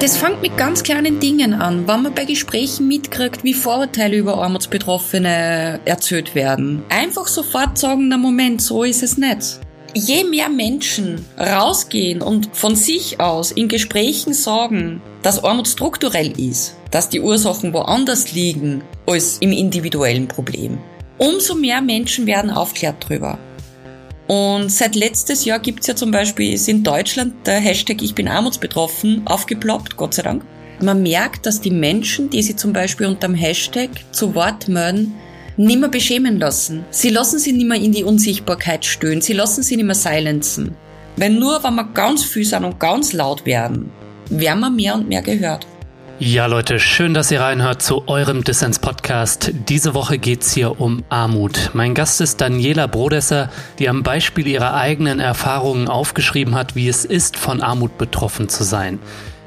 Das fängt mit ganz kleinen Dingen an, wenn man bei Gesprächen mitkriegt, wie Vorurteile über Armutsbetroffene erzählt werden. Einfach sofort sagen, na Moment, so ist es nicht. Je mehr Menschen rausgehen und von sich aus in Gesprächen sagen, dass Armut strukturell ist, dass die Ursachen woanders liegen als im individuellen Problem, umso mehr Menschen werden aufklärt drüber. Und seit letztes Jahr gibt's ja zum Beispiel, ist in Deutschland der Hashtag Ich bin armutsbetroffen aufgeploppt, Gott sei Dank. Man merkt, dass die Menschen, die sich zum Beispiel unter dem Hashtag zu Wort melden, nimmer beschämen lassen. Sie lassen sie nimmer in die Unsichtbarkeit stöhnen, sie lassen sie nimmer silenzen. Weil nur, wenn wir ganz viel sind und ganz laut werden, werden wir mehr und mehr gehört. Ja, Leute, schön, dass ihr reinhört zu eurem Dissens-Podcast. Diese Woche geht's hier um Armut. Mein Gast ist Daniela Brodesser, die am Beispiel ihrer eigenen Erfahrungen aufgeschrieben hat, wie es ist, von Armut betroffen zu sein.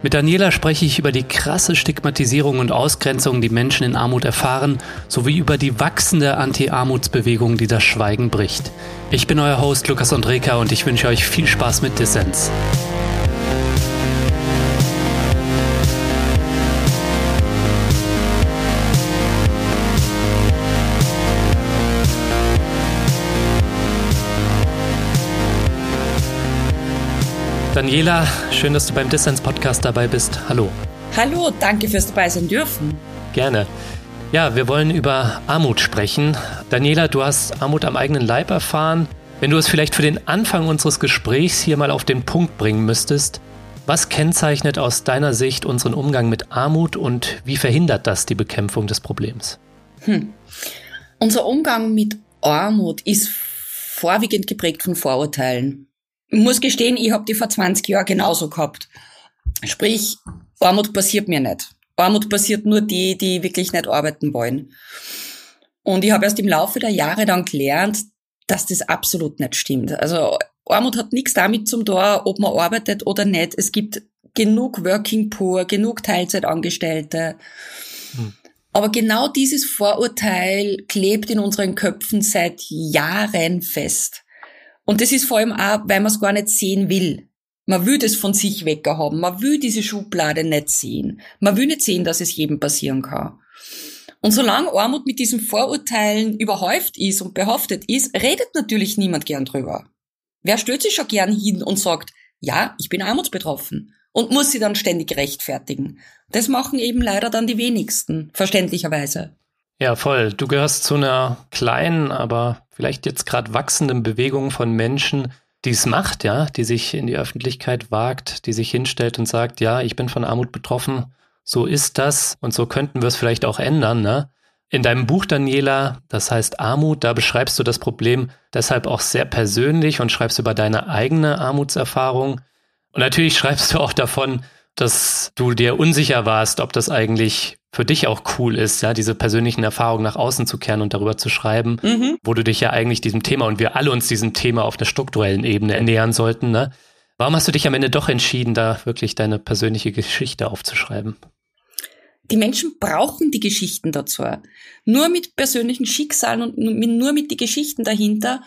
Mit Daniela spreche ich über die krasse Stigmatisierung und Ausgrenzung, die Menschen in Armut erfahren, sowie über die wachsende Anti-Armutsbewegung, die das Schweigen bricht. Ich bin euer Host Lukas Andreka und ich wünsche euch viel Spaß mit Dissens. Daniela, schön, dass du beim Dissens Podcast dabei bist. Hallo. Hallo, danke fürs dabei sein dürfen. Gerne. Ja, wir wollen über Armut sprechen. Daniela, du hast Armut am eigenen Leib erfahren. Wenn du es vielleicht für den Anfang unseres Gesprächs hier mal auf den Punkt bringen müsstest, was kennzeichnet aus deiner Sicht unseren Umgang mit Armut und wie verhindert das die Bekämpfung des Problems? Hm. Unser Umgang mit Armut ist vorwiegend geprägt von Vorurteilen. Ich muss gestehen, ich habe die vor 20 Jahren genauso gehabt. Sprich, Armut passiert mir nicht. Armut passiert nur die, die wirklich nicht arbeiten wollen. Und ich habe erst im Laufe der Jahre dann gelernt, dass das absolut nicht stimmt. Also Armut hat nichts damit zum tun, ob man arbeitet oder nicht. Es gibt genug Working Poor, genug Teilzeitangestellte. Hm. Aber genau dieses Vorurteil klebt in unseren Köpfen seit Jahren fest. Und das ist vor allem auch, weil man es gar nicht sehen will. Man will das von sich weghaben. Man will diese Schublade nicht sehen. Man will nicht sehen, dass es jedem passieren kann. Und solange Armut mit diesen Vorurteilen überhäuft ist und behaftet ist, redet natürlich niemand gern drüber. Wer stellt sich schon gern hin und sagt, ja, ich bin armutsbetroffen und muss sie dann ständig rechtfertigen. Das machen eben leider dann die wenigsten, verständlicherweise. Ja, voll. Du gehörst zu einer kleinen, aber vielleicht jetzt gerade wachsenden Bewegung von Menschen, die es macht, ja, die sich in die Öffentlichkeit wagt, die sich hinstellt und sagt, ja, ich bin von Armut betroffen, so ist das und so könnten wir es vielleicht auch ändern, ne? In deinem Buch, Daniela, das heißt Armut, da beschreibst du das Problem deshalb auch sehr persönlich und schreibst über deine eigene Armutserfahrung. Und natürlich schreibst du auch davon, dass du dir unsicher warst, ob das eigentlich für dich auch cool ist, ja, diese persönlichen Erfahrungen nach außen zu kehren und darüber zu schreiben, mhm. wo du dich ja eigentlich diesem Thema und wir alle uns diesem Thema auf einer strukturellen Ebene ernähren sollten, ne? Warum hast du dich am Ende doch entschieden, da wirklich deine persönliche Geschichte aufzuschreiben? Die Menschen brauchen die Geschichten dazu. Nur mit persönlichen Schicksalen und nur mit den Geschichten dahinter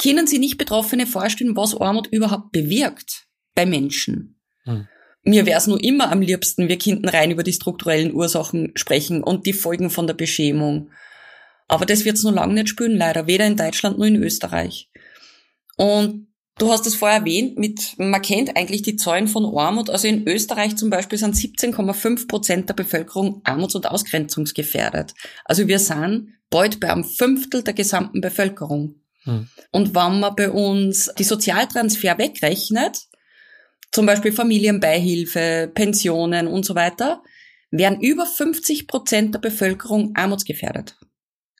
können sie nicht Betroffene vorstellen, was Armut überhaupt bewirkt bei Menschen. Hm. Mir wäre es nur immer am liebsten, wir könnten rein über die strukturellen Ursachen sprechen und die Folgen von der Beschämung. Aber das wird es nur lange nicht spüren, leider. Weder in Deutschland noch in Österreich. Und du hast es vorher erwähnt, mit, man kennt eigentlich die Zahlen von Armut. Also in Österreich zum Beispiel sind 17,5 Prozent der Bevölkerung armuts- und ausgrenzungsgefährdet. Also wir sind bald bei einem Fünftel der gesamten Bevölkerung. Hm. Und wenn man bei uns die Sozialtransfer wegrechnet, zum Beispiel Familienbeihilfe, Pensionen und so weiter, wären über 50 Prozent der Bevölkerung armutsgefährdet.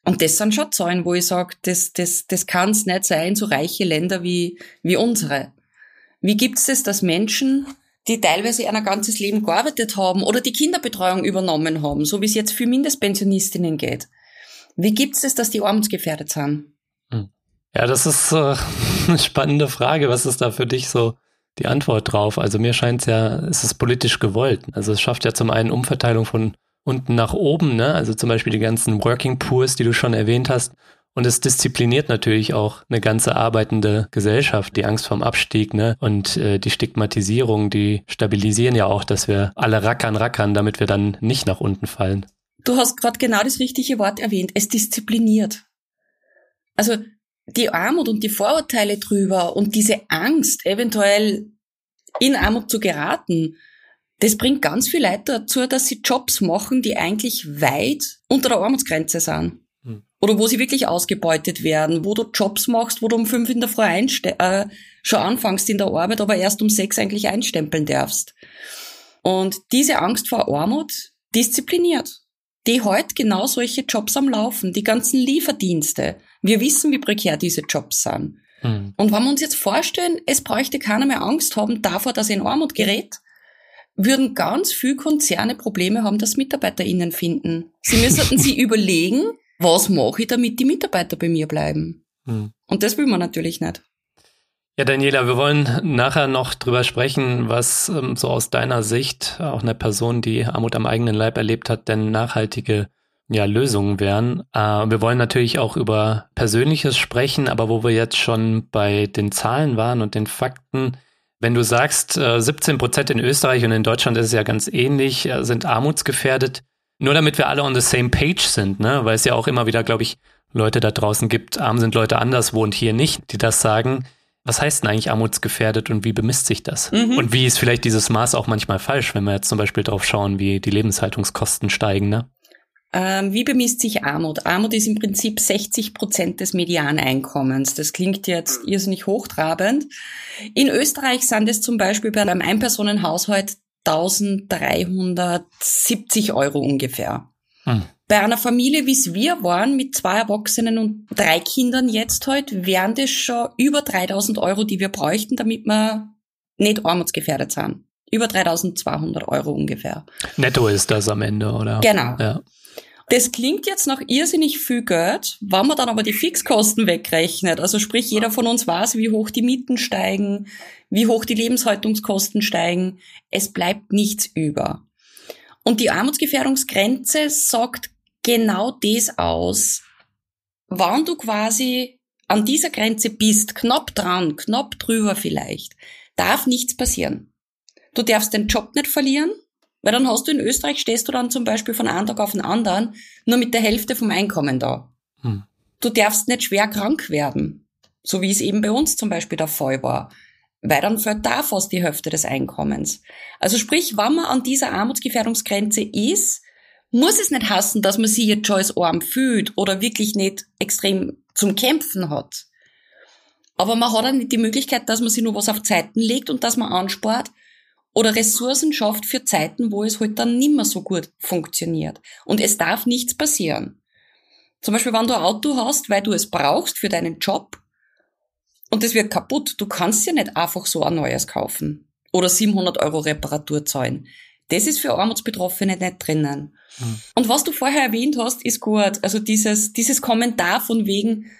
Und das sind schon Zahlen, wo ich sage, das, das, das kann es nicht sein, so reiche Länder wie, wie unsere. Wie gibt es das, dass Menschen, die teilweise ein ganzes Leben gearbeitet haben oder die Kinderbetreuung übernommen haben, so wie es jetzt für Mindestpensionistinnen geht, wie gibt es das, dass die armutsgefährdet sind? Hm. Ja, das ist äh, eine spannende Frage. Was ist da für dich so die Antwort drauf. Also mir scheint es ja, es ist politisch gewollt. Also es schafft ja zum einen Umverteilung von unten nach oben, ne? Also zum Beispiel die ganzen Working Poors, die du schon erwähnt hast. Und es diszipliniert natürlich auch eine ganze arbeitende Gesellschaft, die Angst vorm Abstieg, ne? Und äh, die Stigmatisierung, die stabilisieren ja auch, dass wir alle rackern, rackern, damit wir dann nicht nach unten fallen. Du hast gerade genau das richtige Wort erwähnt. Es diszipliniert. Also die Armut und die Vorurteile drüber und diese Angst, eventuell in Armut zu geraten, das bringt ganz viel Leute dazu, dass sie Jobs machen, die eigentlich weit unter der Armutsgrenze sind. Hm. Oder wo sie wirklich ausgebeutet werden, wo du Jobs machst, wo du um fünf in der Früh äh, schon anfängst in der Arbeit, aber erst um sechs eigentlich einstempeln darfst. Und diese Angst vor Armut diszipliniert. Die heute genau solche Jobs am Laufen, die ganzen Lieferdienste. Wir wissen, wie prekär diese Jobs sind. Hm. Und wenn wir uns jetzt vorstellen, es bräuchte keiner mehr Angst haben davor, dass er in Armut gerät, würden ganz viele Konzerne Probleme haben, dass MitarbeiterInnen finden. Sie müssten sich überlegen, was mache ich, damit die Mitarbeiter bei mir bleiben. Hm. Und das will man natürlich nicht. Ja, Daniela, wir wollen nachher noch drüber sprechen, was ähm, so aus deiner Sicht, auch eine Person, die Armut am eigenen Leib erlebt hat, denn nachhaltige ja, Lösungen wären. Äh, wir wollen natürlich auch über Persönliches sprechen, aber wo wir jetzt schon bei den Zahlen waren und den Fakten, wenn du sagst, 17 äh, Prozent in Österreich und in Deutschland ist es ja ganz ähnlich, äh, sind armutsgefährdet. Nur damit wir alle on the same page sind, ne? weil es ja auch immer wieder, glaube ich, Leute da draußen gibt, arm sind Leute anders, wohnt hier nicht, die das sagen. Was heißt denn eigentlich armutsgefährdet und wie bemisst sich das? Mhm. Und wie ist vielleicht dieses Maß auch manchmal falsch, wenn wir jetzt zum Beispiel drauf schauen, wie die Lebenshaltungskosten steigen, ne? Ähm, wie bemisst sich Armut? Armut ist im Prinzip 60 Prozent des Medianeinkommens. Das klingt jetzt irrsinnig hochtrabend. In Österreich sind es zum Beispiel bei einem Einpersonenhaushalt 1370 Euro ungefähr. Hm. Bei einer Familie, wie es wir waren, mit zwei Erwachsenen und drei Kindern jetzt halt, wären das schon über 3000 Euro, die wir bräuchten, damit wir nicht armutsgefährdet sind. Über 3200 Euro ungefähr. Netto ist das am Ende, oder? Genau. Ja. Das klingt jetzt nach irrsinnig viel Geld, wenn man dann aber die Fixkosten wegrechnet. Also sprich, jeder von uns weiß, wie hoch die Mieten steigen, wie hoch die Lebenshaltungskosten steigen. Es bleibt nichts über. Und die Armutsgefährdungsgrenze sagt genau das aus. Wann du quasi an dieser Grenze bist, knapp dran, knapp drüber vielleicht, darf nichts passieren. Du darfst den Job nicht verlieren, weil dann hast du in Österreich, stehst du dann zum Beispiel von einem Tag auf den anderen nur mit der Hälfte vom Einkommen da. Hm. Du darfst nicht schwer krank werden, so wie es eben bei uns zum Beispiel der Fall war, weil dann fällt da fast die Hälfte des Einkommens. Also sprich, wenn man an dieser Armutsgefährdungsgrenze ist, muss es nicht hassen, dass man sich jetzt schon als arm fühlt oder wirklich nicht extrem zum Kämpfen hat. Aber man hat auch nicht die Möglichkeit, dass man sich nur was auf Zeiten legt und dass man anspart, oder Ressourcen schafft für Zeiten, wo es halt dann nimmer so gut funktioniert. Und es darf nichts passieren. Zum Beispiel, wenn du ein Auto hast, weil du es brauchst für deinen Job und es wird kaputt, du kannst ja nicht einfach so ein neues kaufen oder 700 Euro Reparatur zahlen. Das ist für Armutsbetroffene nicht drinnen. Mhm. Und was du vorher erwähnt hast, ist gut. Also dieses, dieses Kommentar von wegen,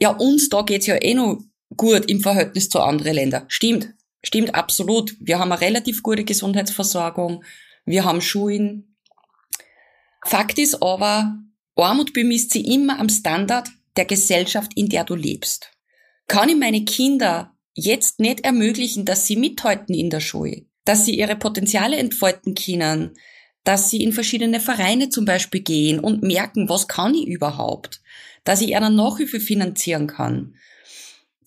ja, uns da geht's ja eh noch gut im Verhältnis zu anderen Ländern. Stimmt. Stimmt absolut. Wir haben eine relativ gute Gesundheitsversorgung. Wir haben Schulen. Fakt ist aber, Armut bemisst sie immer am Standard der Gesellschaft, in der du lebst. Kann ich meine Kinder jetzt nicht ermöglichen, dass sie mithalten in der Schule, dass sie ihre Potenziale entfalten können, dass sie in verschiedene Vereine zum Beispiel gehen und merken, was kann ich überhaupt, dass ich einer Nachhilfe finanzieren kann,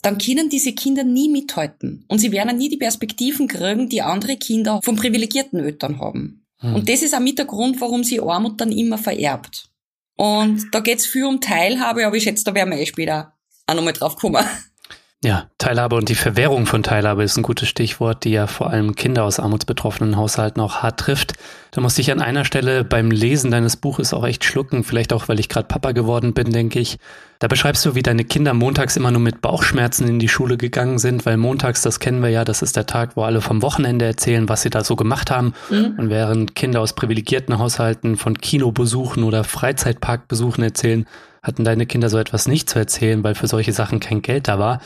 dann können diese Kinder nie mithalten. Und sie werden nie die Perspektiven kriegen, die andere Kinder von privilegierten Eltern haben. Hm. Und das ist auch mit der Grund, warum sie Armut dann immer vererbt. Und da geht's viel um Teilhabe, aber ich schätze, da werden wir eh später auch nochmal drauf kommen. Ja, Teilhabe und die Verwehrung von Teilhabe ist ein gutes Stichwort, die ja vor allem Kinder aus armutsbetroffenen Haushalten auch hart trifft. Da musste ich an einer Stelle beim Lesen deines Buches auch echt schlucken, vielleicht auch, weil ich gerade Papa geworden bin, denke ich. Da beschreibst du, wie deine Kinder montags immer nur mit Bauchschmerzen in die Schule gegangen sind, weil montags, das kennen wir ja, das ist der Tag, wo alle vom Wochenende erzählen, was sie da so gemacht haben. Mhm. Und während Kinder aus privilegierten Haushalten von Kinobesuchen oder Freizeitparkbesuchen erzählen, hatten deine Kinder so etwas nicht zu erzählen, weil für solche Sachen kein Geld da war.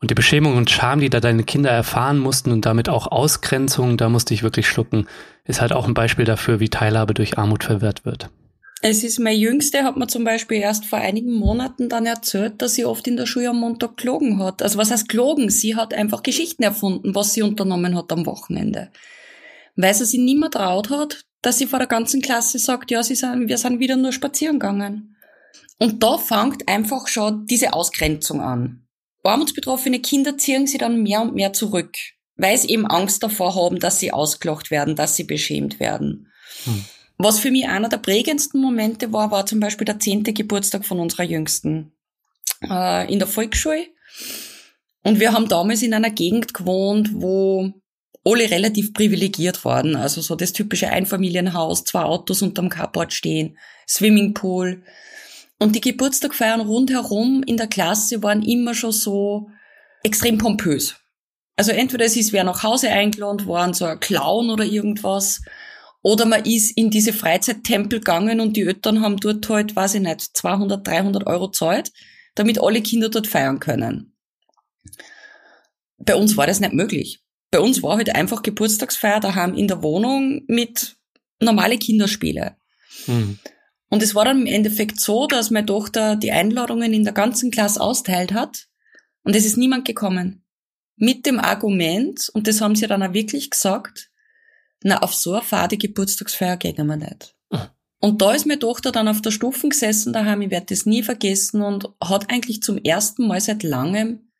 Und die Beschämung und Scham, die da deine Kinder erfahren mussten und damit auch Ausgrenzung, da musste ich wirklich schlucken, ist halt auch ein Beispiel dafür, wie Teilhabe durch Armut verwehrt wird. Es ist meine Jüngste, hat mir zum Beispiel erst vor einigen Monaten dann erzählt, dass sie oft in der Schule am Montag gelogen hat. Also was heißt gelogen? Sie hat einfach Geschichten erfunden, was sie unternommen hat am Wochenende. Weil sie sich mehr traut hat, dass sie vor der ganzen Klasse sagt, ja, sie sind, wir sind wieder nur spazieren gegangen. Und da fängt einfach schon diese Ausgrenzung an. Armutsbetroffene Kinder ziehen sie dann mehr und mehr zurück, weil sie eben Angst davor haben, dass sie ausgelacht werden, dass sie beschämt werden. Hm. Was für mich einer der prägendsten Momente war, war zum Beispiel der zehnte Geburtstag von unserer Jüngsten äh, in der Volksschule. Und wir haben damals in einer Gegend gewohnt, wo alle relativ privilegiert waren. Also so das typische Einfamilienhaus, zwei Autos unterm Carport stehen, Swimmingpool. Und die Geburtstagfeiern rundherum in der Klasse waren immer schon so extrem pompös. Also entweder es ist wer nach Hause eingeladen worden, so ein Clown oder irgendwas, oder man ist in diese Freizeittempel gegangen und die Eltern haben dort halt, weiß ich nicht, 200, 300 Euro zahlt, damit alle Kinder dort feiern können. Bei uns war das nicht möglich. Bei uns war halt einfach Geburtstagsfeier daheim in der Wohnung mit normale Kinderspiele. Mhm. Und es war dann im Endeffekt so, dass meine Tochter die Einladungen in der ganzen Klasse austeilt hat und es ist niemand gekommen. Mit dem Argument, und das haben sie dann auch wirklich gesagt, na, auf so eine fade Geburtstagsfeier gehen wir nicht. Und da ist meine Tochter dann auf der Stufen gesessen daheim, ich werde das nie vergessen und hat eigentlich zum ersten Mal seit langem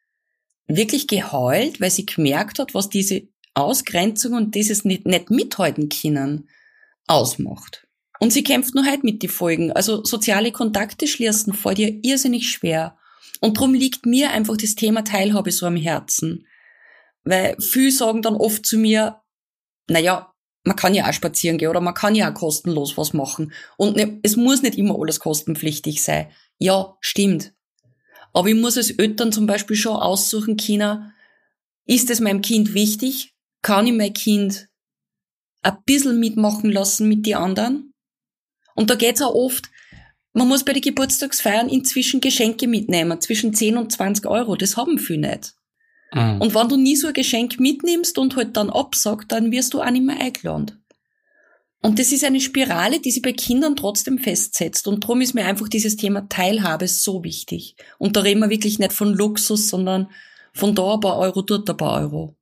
wirklich geheult, weil sie gemerkt hat, was diese Ausgrenzung und dieses nicht, nicht mithalten können ausmacht. Und sie kämpft nur heute mit die Folgen. Also soziale Kontakte schließen fällt ihr irrsinnig schwer. Und drum liegt mir einfach das Thema Teilhabe so am Herzen. Weil viele sagen dann oft zu mir, naja, man kann ja auch spazieren gehen oder man kann ja auch kostenlos was machen. Und ne, es muss nicht immer alles kostenpflichtig sein. Ja, stimmt. Aber ich muss als Eltern zum Beispiel schon aussuchen können, ist es meinem Kind wichtig? Kann ich mein Kind ein bisschen mitmachen lassen mit den anderen? Und da geht's auch oft, man muss bei den Geburtstagsfeiern inzwischen Geschenke mitnehmen, zwischen 10 und 20 Euro. Das haben viele nicht. Mhm. Und wenn du nie so ein Geschenk mitnimmst und halt dann absagst, dann wirst du auch nicht mehr eingeladen. Und das ist eine Spirale, die sich bei Kindern trotzdem festsetzt. Und darum ist mir einfach dieses Thema Teilhabe so wichtig. Und da reden wir wirklich nicht von Luxus, sondern von da ein paar Euro, dort ein paar Euro.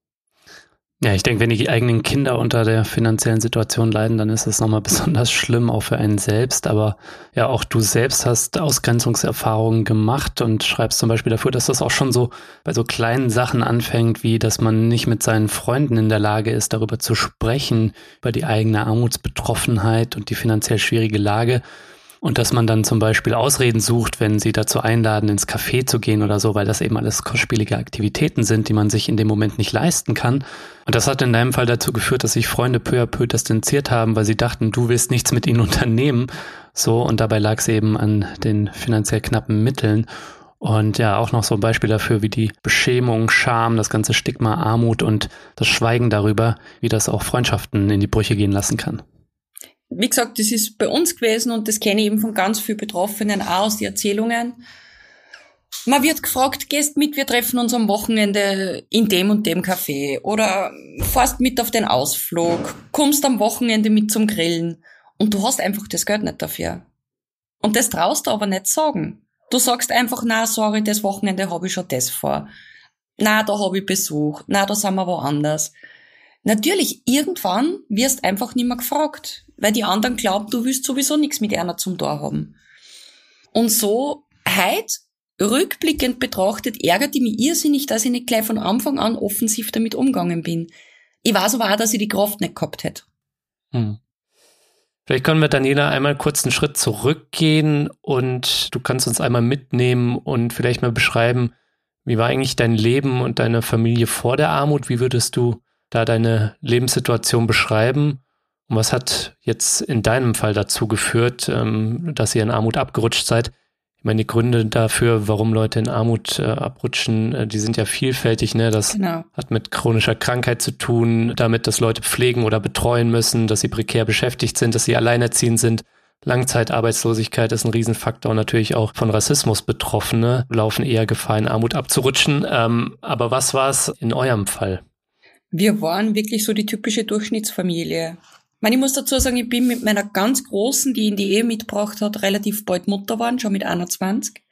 Ja, ich denke, wenn die eigenen Kinder unter der finanziellen Situation leiden, dann ist das nochmal besonders schlimm, auch für einen selbst. Aber ja, auch du selbst hast Ausgrenzungserfahrungen gemacht und schreibst zum Beispiel dafür, dass das auch schon so bei so kleinen Sachen anfängt, wie dass man nicht mit seinen Freunden in der Lage ist, darüber zu sprechen, über die eigene Armutsbetroffenheit und die finanziell schwierige Lage und dass man dann zum Beispiel Ausreden sucht, wenn sie dazu einladen, ins Café zu gehen oder so, weil das eben alles kostspielige Aktivitäten sind, die man sich in dem Moment nicht leisten kann. Und das hat in deinem Fall dazu geführt, dass sich Freunde peu à peu distanziert haben, weil sie dachten, du willst nichts mit ihnen unternehmen. So, und dabei lag es eben an den finanziell knappen Mitteln. Und ja, auch noch so ein Beispiel dafür, wie die Beschämung, Scham, das ganze Stigma, Armut und das Schweigen darüber, wie das auch Freundschaften in die Brüche gehen lassen kann wie gesagt, das ist bei uns gewesen und das kenne ich eben von ganz vielen Betroffenen auch aus den Erzählungen. Man wird gefragt, gehst mit, wir treffen uns am Wochenende in dem und dem Café oder fährst mit auf den Ausflug, kommst am Wochenende mit zum Grillen und du hast einfach das Geld nicht dafür. Und das traust du aber nicht sagen. Du sagst einfach, na, sorry, das Wochenende habe ich schon das vor. Na, da habe ich Besuch. Na, da sind wir woanders. Natürlich, irgendwann wirst einfach nicht mehr gefragt, weil die anderen glauben, du willst sowieso nichts mit einer zum Tor haben. Und so, heute, rückblickend betrachtet, ärgert ich mich irrsinnig, dass ich nicht gleich von Anfang an offensiv damit umgegangen bin. Ich weiß aber auch, dass ich die Kraft nicht gehabt hätte. Hm. Vielleicht können wir, Daniela, einmal kurz einen Schritt zurückgehen und du kannst uns einmal mitnehmen und vielleicht mal beschreiben, wie war eigentlich dein Leben und deine Familie vor der Armut? Wie würdest du da deine Lebenssituation beschreiben? Und was hat jetzt in deinem Fall dazu geführt, ähm, dass ihr in Armut abgerutscht seid? Ich meine, die Gründe dafür, warum Leute in Armut äh, abrutschen, äh, die sind ja vielfältig. Ne? Das genau. hat mit chronischer Krankheit zu tun, damit, dass Leute pflegen oder betreuen müssen, dass sie prekär beschäftigt sind, dass sie alleinerziehend sind. Langzeitarbeitslosigkeit ist ein Riesenfaktor und natürlich auch von Rassismus Betroffene laufen eher Gefahr, in Armut abzurutschen. Ähm, aber was war es in eurem Fall? Wir waren wirklich so die typische Durchschnittsfamilie. Meine, ich muss dazu sagen, ich bin mit meiner ganz Großen, die in die Ehe mitgebracht hat, relativ bald Mutter geworden, schon mit 21.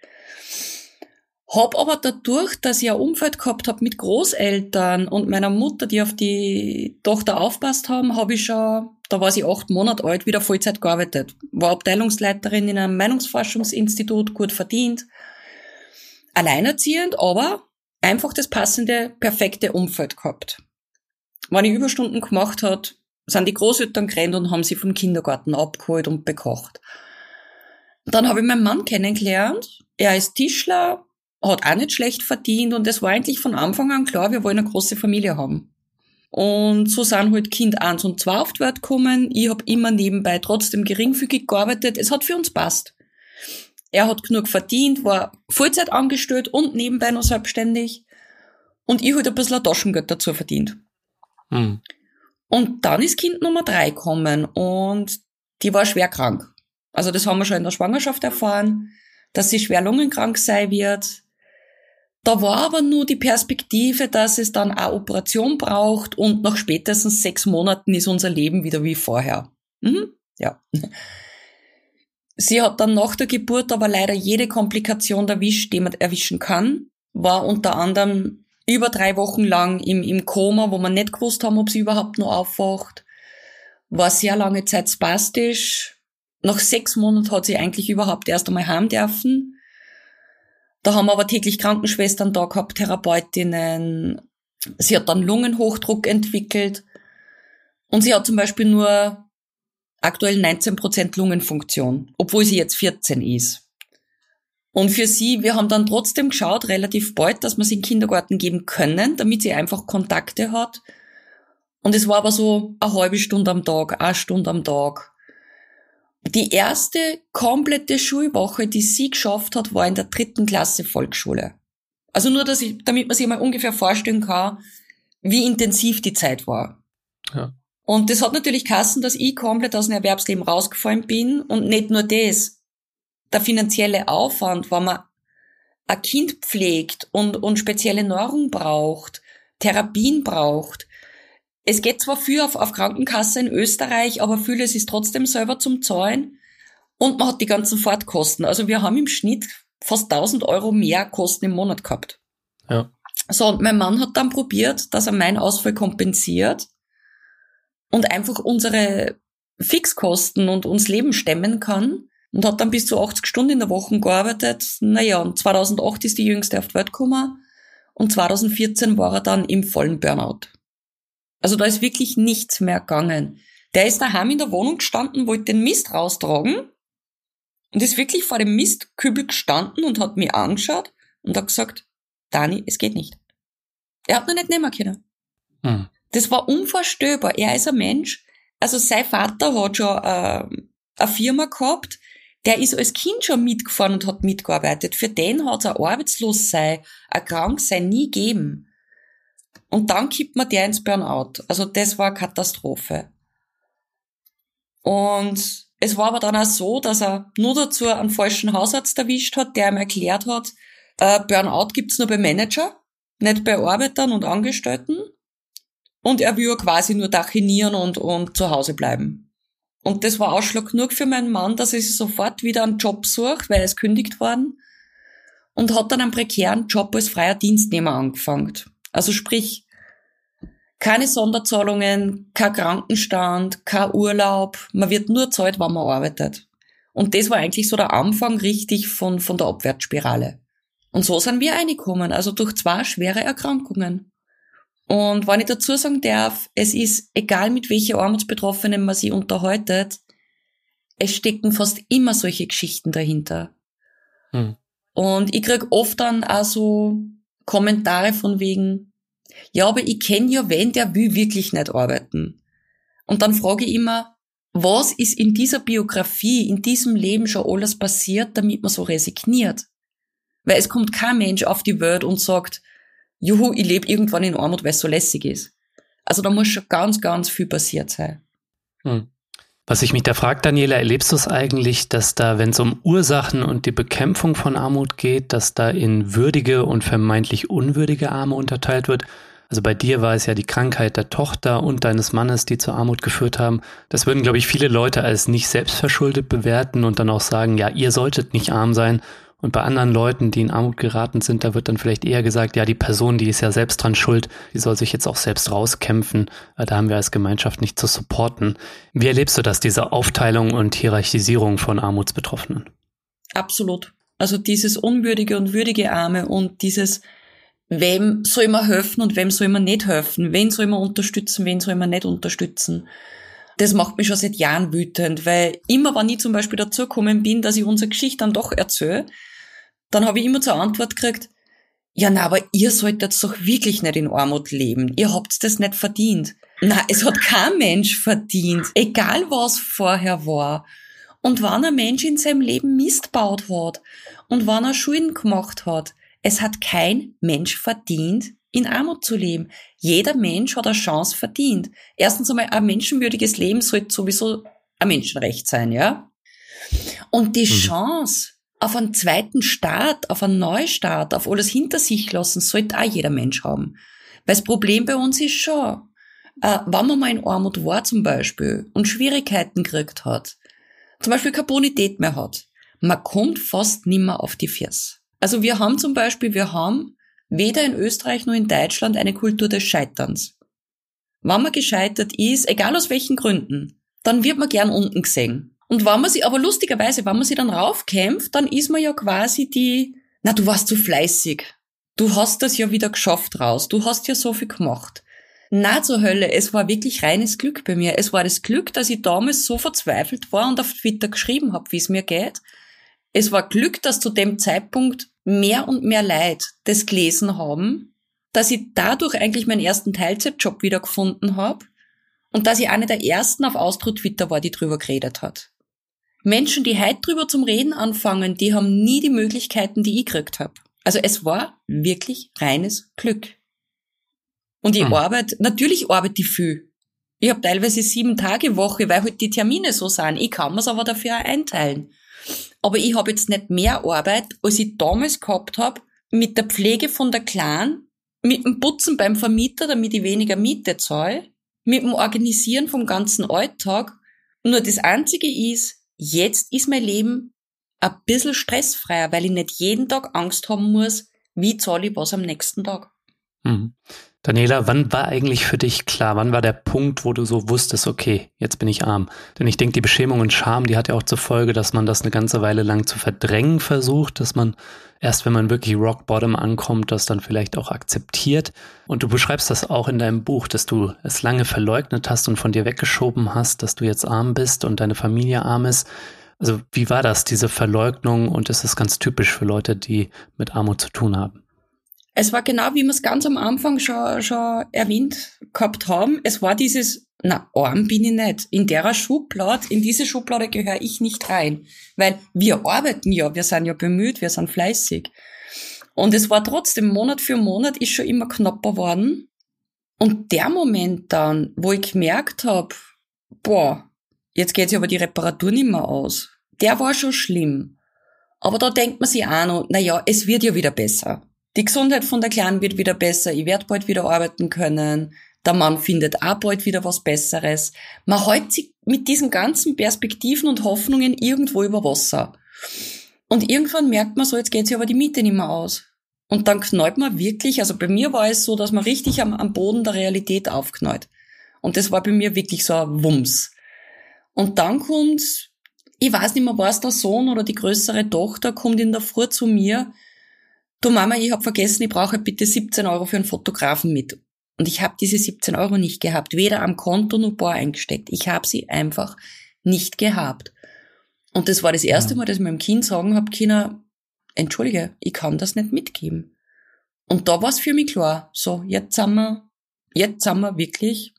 Hab aber dadurch, dass ich ein Umfeld gehabt habe mit Großeltern und meiner Mutter, die auf die Tochter aufpasst haben, habe ich schon, da war sie acht Monate alt, wieder Vollzeit gearbeitet. War Abteilungsleiterin in einem Meinungsforschungsinstitut, gut verdient. Alleinerziehend, aber einfach das passende, perfekte Umfeld gehabt. Wenn ich Überstunden gemacht hat, sind die Großeltern gerannt und haben sie vom Kindergarten abgeholt und bekocht. Dann habe ich meinen Mann kennengelernt. Er ist Tischler, hat auch nicht schlecht verdient und es war eigentlich von Anfang an klar, wir wollen eine große Familie haben. Und so sind halt Kind 1 und 2 auf die Welt gekommen. Ich habe immer nebenbei trotzdem geringfügig gearbeitet. Es hat für uns passt. Er hat genug verdient, war Vollzeit angestellt und nebenbei noch selbstständig. Und ich halt ein bisschen Taschengeld dazu verdient. Hm. Und dann ist Kind Nummer drei gekommen und die war schwer krank. Also das haben wir schon in der Schwangerschaft erfahren, dass sie schwer lungenkrank sein wird. Da war aber nur die Perspektive, dass es dann eine Operation braucht und nach spätestens sechs Monaten ist unser Leben wieder wie vorher. Mhm, ja. Sie hat dann nach der Geburt aber leider jede Komplikation erwischt, die man erwischen kann. War unter anderem über drei Wochen lang im, im Koma, wo man nicht gewusst haben, ob sie überhaupt noch aufwacht. War sehr lange Zeit spastisch. Nach sechs Monaten hat sie eigentlich überhaupt erst einmal heim dürfen. Da haben wir aber täglich Krankenschwestern da gehabt, Therapeutinnen. Sie hat dann Lungenhochdruck entwickelt. Und sie hat zum Beispiel nur aktuell 19% Lungenfunktion, obwohl sie jetzt 14 ist. Und für sie, wir haben dann trotzdem geschaut, relativ bald, dass wir sie in den Kindergarten geben können, damit sie einfach Kontakte hat. Und es war aber so eine halbe Stunde am Tag, eine Stunde am Tag. Die erste komplette Schulwoche, die sie geschafft hat, war in der dritten Klasse Volksschule. Also nur, dass ich, damit man sich mal ungefähr vorstellen kann, wie intensiv die Zeit war. Ja. Und das hat natürlich Kassen, dass ich komplett aus dem Erwerbsleben rausgefallen bin und nicht nur das der finanzielle Aufwand, wenn man ein Kind pflegt und, und spezielle Nahrung braucht, Therapien braucht. Es geht zwar viel auf, auf Krankenkasse in Österreich, aber vieles ist trotzdem selber zum Zahlen und man hat die ganzen Fahrtkosten. Also wir haben im Schnitt fast 1000 Euro mehr Kosten im Monat gehabt. Ja. So, und mein Mann hat dann probiert, dass er meinen Ausfall kompensiert und einfach unsere Fixkosten und uns Leben stemmen kann und hat dann bis zu 80 Stunden in der Woche gearbeitet. Naja, und 2008 ist die jüngste auf die Welt gekommen und 2014 war er dann im vollen Burnout. Also da ist wirklich nichts mehr gegangen. Der ist daheim in der Wohnung gestanden, wollte den Mist raustragen und ist wirklich vor dem Mistkübel gestanden und hat mich angeschaut und hat gesagt, Dani, es geht nicht. Er hat noch nicht nehmen können. Hm. Das war unvorstellbar. Er ist ein Mensch, also sein Vater hat schon äh, eine Firma gehabt, der ist als Kind schon mitgefahren und hat mitgearbeitet. Für den hat es ein Arbeitslossein, ein Kranksein nie gegeben. Und dann kippt man der ins Burnout. Also das war eine Katastrophe. Und es war aber dann auch so, dass er nur dazu einen falschen Hausarzt erwischt hat, der ihm erklärt hat, äh, Burnout gibt's nur bei Manager, nicht bei Arbeitern und Angestellten. Und er will quasi nur dachinieren und, und zu Hause bleiben. Und das war Ausschlag genug für meinen Mann, dass er sich sofort wieder einen Job sucht, weil er ist kündigt worden. Und hat dann einen prekären Job als freier Dienstnehmer angefangen. Also sprich, keine Sonderzahlungen, kein Krankenstand, kein Urlaub. Man wird nur zahlt, wann man arbeitet. Und das war eigentlich so der Anfang richtig von, von der Abwärtsspirale. Und so sind wir reingekommen, also durch zwei schwere Erkrankungen. Und wenn ich dazu sagen darf, es ist egal mit welcher Armutsbetroffenen man sich unterhaltet, es stecken fast immer solche Geschichten dahinter. Hm. Und ich krieg oft dann auch so Kommentare von wegen, ja, aber ich kenne ja wen, der will wirklich nicht arbeiten. Und dann frage ich immer, was ist in dieser Biografie, in diesem Leben schon alles passiert, damit man so resigniert? Weil es kommt kein Mensch auf die Welt und sagt, juhu, ich lebe irgendwann in Armut, weil es so lässig ist. Also da muss schon ganz, ganz viel passiert sein. Hm. Was ich mich da frage, Daniela, erlebst du es eigentlich, dass da, wenn es um Ursachen und die Bekämpfung von Armut geht, dass da in würdige und vermeintlich unwürdige Arme unterteilt wird? Also bei dir war es ja die Krankheit der Tochter und deines Mannes, die zur Armut geführt haben. Das würden, glaube ich, viele Leute als nicht selbstverschuldet bewerten und dann auch sagen, ja, ihr solltet nicht arm sein. Und bei anderen Leuten, die in Armut geraten sind, da wird dann vielleicht eher gesagt, ja, die Person, die ist ja selbst dran schuld, die soll sich jetzt auch selbst rauskämpfen. Äh, da haben wir als Gemeinschaft nicht zu supporten. Wie erlebst du das, diese Aufteilung und Hierarchisierung von Armutsbetroffenen? Absolut. Also dieses unwürdige und würdige Arme und dieses, wem soll man helfen und wem soll man nicht helfen, wen soll man unterstützen, wen soll man nicht unterstützen. Das macht mich schon seit Jahren wütend, weil immer, wenn ich zum Beispiel dazu gekommen bin, dass ich unsere Geschichte dann doch erzähle, dann habe ich immer zur Antwort gekriegt, ja, na, aber ihr solltet doch wirklich nicht in Armut leben. Ihr habt das nicht verdient. Na, es hat kein Mensch verdient, egal was vorher war. Und wenn ein Mensch in seinem Leben Mist baut hat und wenn er Schulden gemacht hat, es hat kein Mensch verdient, in Armut zu leben. Jeder Mensch hat eine Chance verdient. Erstens einmal, ein menschenwürdiges Leben sollte sowieso ein Menschenrecht sein, ja? Und die mhm. Chance, auf einen zweiten Start, auf einen Neustart, auf alles hinter sich lassen, sollte auch jeder Mensch haben. Weil das Problem bei uns ist schon, äh, wenn man mal in Armut war zum Beispiel und Schwierigkeiten gekriegt hat, zum Beispiel keine Bonität mehr hat, man kommt fast nimmer auf die Füße. Also wir haben zum Beispiel, wir haben weder in Österreich noch in Deutschland eine Kultur des Scheiterns. Wenn man gescheitert ist, egal aus welchen Gründen, dann wird man gern unten gesehen. Und wenn man sie, aber lustigerweise, wenn man sie dann raufkämpft, dann ist man ja quasi die, na, du warst zu fleißig. Du hast das ja wieder geschafft raus. Du hast ja so viel gemacht. Na zur Hölle, es war wirklich reines Glück bei mir. Es war das Glück, dass ich damals so verzweifelt war und auf Twitter geschrieben habe, wie es mir geht. Es war Glück, dass zu dem Zeitpunkt mehr und mehr Leid das gelesen haben, dass ich dadurch eigentlich meinen ersten Teilzeitjob wieder gefunden habe und dass ich eine der ersten auf Austro Twitter war, die drüber geredet hat. Menschen, die heute drüber zum Reden anfangen, die haben nie die Möglichkeiten, die ich gekriegt habe. Also es war wirklich reines Glück. Und ich hm. arbeite, natürlich arbeite ich viel. Ich habe teilweise sieben Tage Woche, weil halt die Termine so sind. Ich kann mir's aber dafür auch einteilen. Aber ich habe jetzt nicht mehr Arbeit, als ich damals gehabt habe, mit der Pflege von der Clan, mit dem Putzen beim Vermieter, damit ich weniger Miete zahle, mit dem Organisieren vom ganzen Alltag. Nur das Einzige ist, jetzt ist mein Leben ein bisschen stressfreier, weil ich nicht jeden Tag Angst haben muss, wie zahle ich was am nächsten Tag. Mhm. Daniela, wann war eigentlich für dich klar, wann war der Punkt, wo du so wusstest, okay, jetzt bin ich arm? Denn ich denke, die Beschämung und Scham, die hat ja auch zur Folge, dass man das eine ganze Weile lang zu verdrängen versucht, dass man erst, wenn man wirklich Rock Bottom ankommt, das dann vielleicht auch akzeptiert. Und du beschreibst das auch in deinem Buch, dass du es lange verleugnet hast und von dir weggeschoben hast, dass du jetzt arm bist und deine Familie arm ist. Also wie war das, diese Verleugnung? Und ist es ganz typisch für Leute, die mit Armut zu tun haben? Es war genau, wie wir es ganz am Anfang schon, schon erwähnt gehabt haben. Es war dieses, na, arm bin ich nicht. In der Schublade, in diese Schublade gehöre ich nicht rein. Weil wir arbeiten ja, wir sind ja bemüht, wir sind fleißig. Und es war trotzdem, Monat für Monat ist schon immer knapper worden. Und der Moment dann, wo ich gemerkt habe, boah, jetzt geht sich aber die Reparatur nicht mehr aus, der war schon schlimm. Aber da denkt man sich auch noch, na ja, es wird ja wieder besser. Die Gesundheit von der Kleinen wird wieder besser, ich werde bald wieder arbeiten können, der Mann findet auch bald wieder was Besseres. Man hält sich mit diesen ganzen Perspektiven und Hoffnungen irgendwo über Wasser. Und irgendwann merkt man so, jetzt geht sich aber die Miete nicht mehr aus. Und dann knallt man wirklich, also bei mir war es so, dass man richtig am, am Boden der Realität aufknallt. Und das war bei mir wirklich so ein Wumms. Und dann kommt, ich weiß nicht mehr, war es der Sohn oder die größere Tochter, kommt in der Früh zu mir du Mama, ich habe vergessen, ich brauche bitte 17 Euro für einen Fotografen mit. Und ich habe diese 17 Euro nicht gehabt, weder am Konto noch bar eingesteckt. Ich habe sie einfach nicht gehabt. Und das war das erste Mal, dass ich meinem Kind sagen habe, Kinder, entschuldige, ich kann das nicht mitgeben. Und da war es für mich klar, so, jetzt sind wir, jetzt sind wir wirklich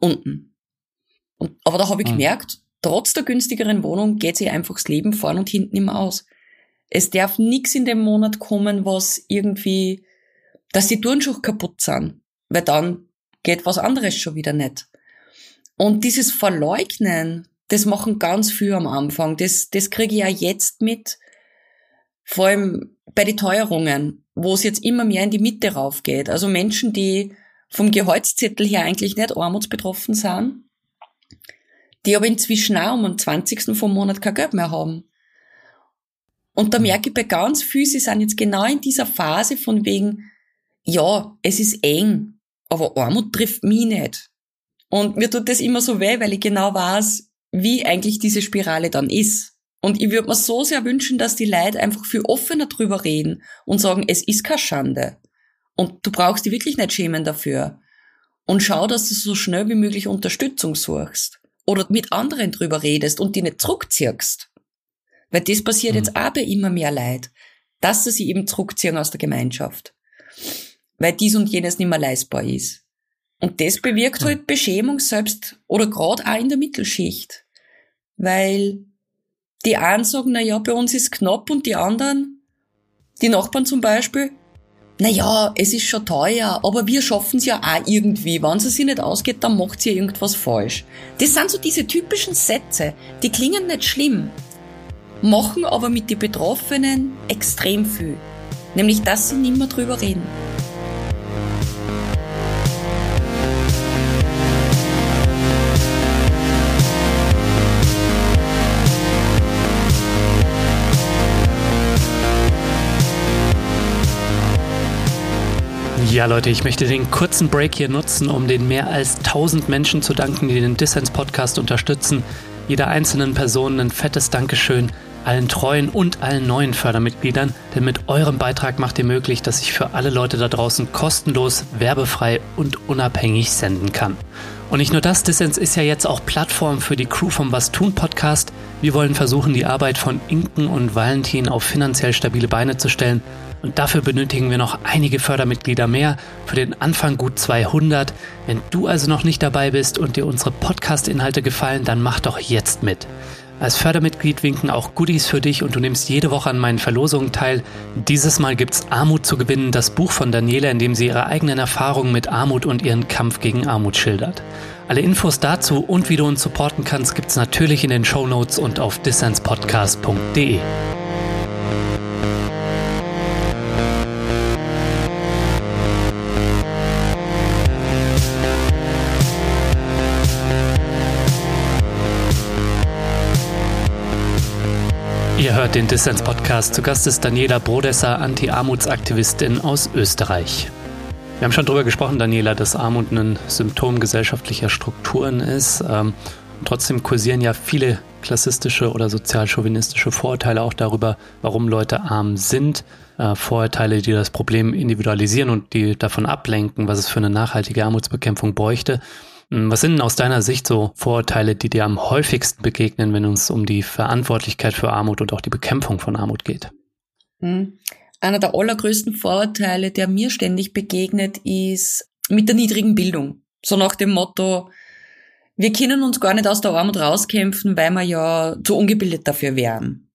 unten. Und, aber da habe ich mhm. gemerkt, trotz der günstigeren Wohnung geht sich einfach das Leben vorn und hinten immer aus. Es darf nichts in dem Monat kommen, was irgendwie, dass die Turnschuhe kaputt sind, weil dann geht was anderes schon wieder nicht. Und dieses Verleugnen, das machen ganz viel am Anfang. Das, das kriege ich ja jetzt mit, vor allem bei den Teuerungen, wo es jetzt immer mehr in die Mitte raufgeht. Also Menschen, die vom Gehaltszettel her eigentlich nicht armutsbetroffen sind, die aber inzwischen auch um den 20. vom Monat kein Geld mehr haben. Und da merke ich bei ganz vielen, sie sind jetzt genau in dieser Phase von wegen, ja, es ist eng, aber Armut trifft mich nicht. Und mir tut das immer so weh, weil ich genau weiß, wie eigentlich diese Spirale dann ist. Und ich würde mir so sehr wünschen, dass die Leute einfach viel offener drüber reden und sagen, es ist keine Schande. Und du brauchst dich wirklich nicht schämen dafür. Und schau, dass du so schnell wie möglich Unterstützung suchst. Oder mit anderen drüber redest und die nicht zurückziehst. Weil das passiert mhm. jetzt auch bei immer mehr Leid, dass sie sich eben zurückziehen aus der Gemeinschaft. Weil dies und jenes nicht mehr leistbar ist. Und das bewirkt mhm. halt Beschämung selbst oder gerade auch in der Mittelschicht. Weil die einen sagen, na ja, bei uns ist knapp und die anderen, die Nachbarn zum Beispiel, na ja, es ist schon teuer, aber wir schaffen es ja auch irgendwie. Wenn es sich nicht ausgeht, dann macht ihr irgendwas falsch. Das sind so diese typischen Sätze, die klingen nicht schlimm, machen aber mit den Betroffenen extrem viel. Nämlich, dass sie nicht mehr drüber reden. Ja, Leute, ich möchte den kurzen Break hier nutzen, um den mehr als 1000 Menschen zu danken, die den Dissens Podcast unterstützen. Jeder einzelnen Person ein fettes Dankeschön, allen treuen und allen neuen Fördermitgliedern, denn mit eurem Beitrag macht ihr möglich, dass ich für alle Leute da draußen kostenlos, werbefrei und unabhängig senden kann. Und nicht nur das, Dissens ist ja jetzt auch Plattform für die Crew vom Was tun Podcast. Wir wollen versuchen, die Arbeit von Inken und Valentin auf finanziell stabile Beine zu stellen und dafür benötigen wir noch einige Fördermitglieder mehr, für den Anfang gut 200. Wenn du also noch nicht dabei bist und dir unsere Podcast-Inhalte gefallen, dann mach doch jetzt mit. Als Fördermitglied winken auch Goodies für dich und du nimmst jede Woche an meinen Verlosungen teil. Dieses Mal gibt's Armut zu gewinnen, das Buch von Daniela, in dem sie ihre eigenen Erfahrungen mit Armut und ihren Kampf gegen Armut schildert. Alle Infos dazu und wie du uns supporten kannst, gibt's natürlich in den Show Notes und auf dissenspodcast.de. hört den Dissens-Podcast. Zu Gast ist Daniela Brodesser, Anti-Armutsaktivistin aus Österreich. Wir haben schon darüber gesprochen, Daniela, dass Armut ein Symptom gesellschaftlicher Strukturen ist. Ähm, trotzdem kursieren ja viele klassistische oder sozialchauvinistische Vorurteile auch darüber, warum Leute arm sind. Äh, Vorurteile, die das Problem individualisieren und die davon ablenken, was es für eine nachhaltige Armutsbekämpfung bräuchte. Hm, was sind denn aus deiner Sicht so Vorurteile, die dir am häufigsten begegnen, wenn es um die Verantwortlichkeit für Armut und auch die Bekämpfung von Armut geht? Hm. Einer der allergrößten Vorurteile, der mir ständig begegnet, ist mit der niedrigen Bildung. So nach dem Motto, wir können uns gar nicht aus der Armut rauskämpfen, weil wir ja zu ungebildet dafür wären.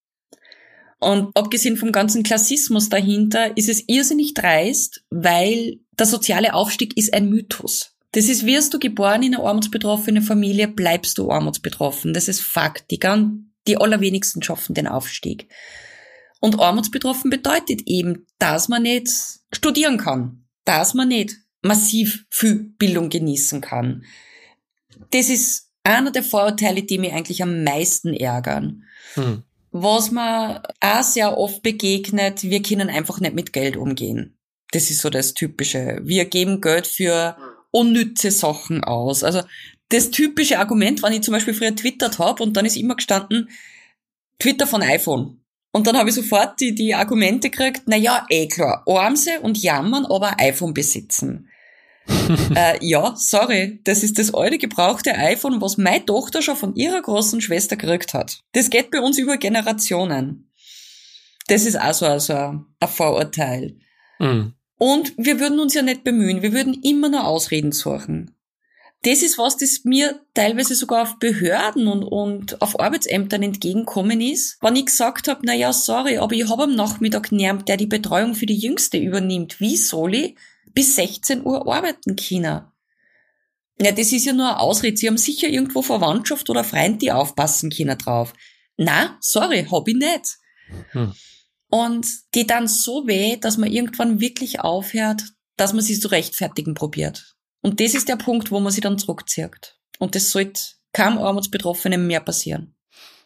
Und abgesehen vom ganzen Klassismus dahinter ist es irrsinnig dreist, weil der soziale Aufstieg ist ein Mythos. Das ist, wirst du geboren in einer armutsbetroffenen Familie, bleibst du armutsbetroffen. Das ist Fakt. Die, kann, die allerwenigsten schaffen den Aufstieg. Und armutsbetroffen bedeutet eben, dass man nicht studieren kann, dass man nicht massiv viel Bildung genießen kann. Das ist einer der Vorurteile, die mir eigentlich am meisten ärgern. Hm. Was mir auch sehr oft begegnet, wir können einfach nicht mit Geld umgehen. Das ist so das Typische. Wir geben Geld für unnütze Sachen aus. Also das typische Argument, wenn ich zum Beispiel früher twittert habe und dann ist immer gestanden, Twitter von iPhone. Und dann habe ich sofort die, die Argumente gekriegt, na ja, eh klar, Armse und jammern, aber iPhone besitzen. äh, ja, sorry, das ist das alte gebrauchte iPhone, was meine Tochter schon von ihrer großen Schwester gekriegt hat. Das geht bei uns über Generationen. Das ist auch so, ein Vorurteil. Mhm. Und wir würden uns ja nicht bemühen, wir würden immer nur Ausreden suchen. Das ist was, das mir teilweise sogar auf Behörden und, und auf Arbeitsämtern entgegenkommen ist, wenn ich gesagt habe, na ja, sorry, aber ich habe am Nachmittag niemand, der die Betreuung für die Jüngste übernimmt. Wie soll ich bis 16 Uhr arbeiten können? Ja, das ist ja nur eine Ausrede. Sie haben sicher irgendwo Verwandtschaft oder Freund, die aufpassen können drauf. Na, sorry, hab ich nicht. Hm. Und die dann so weh, dass man irgendwann wirklich aufhört, dass man sie zu rechtfertigen probiert. Und das ist der Punkt, wo man sich dann zurückzieht. Und das sollte keinem Armutsbetroffenen mehr passieren.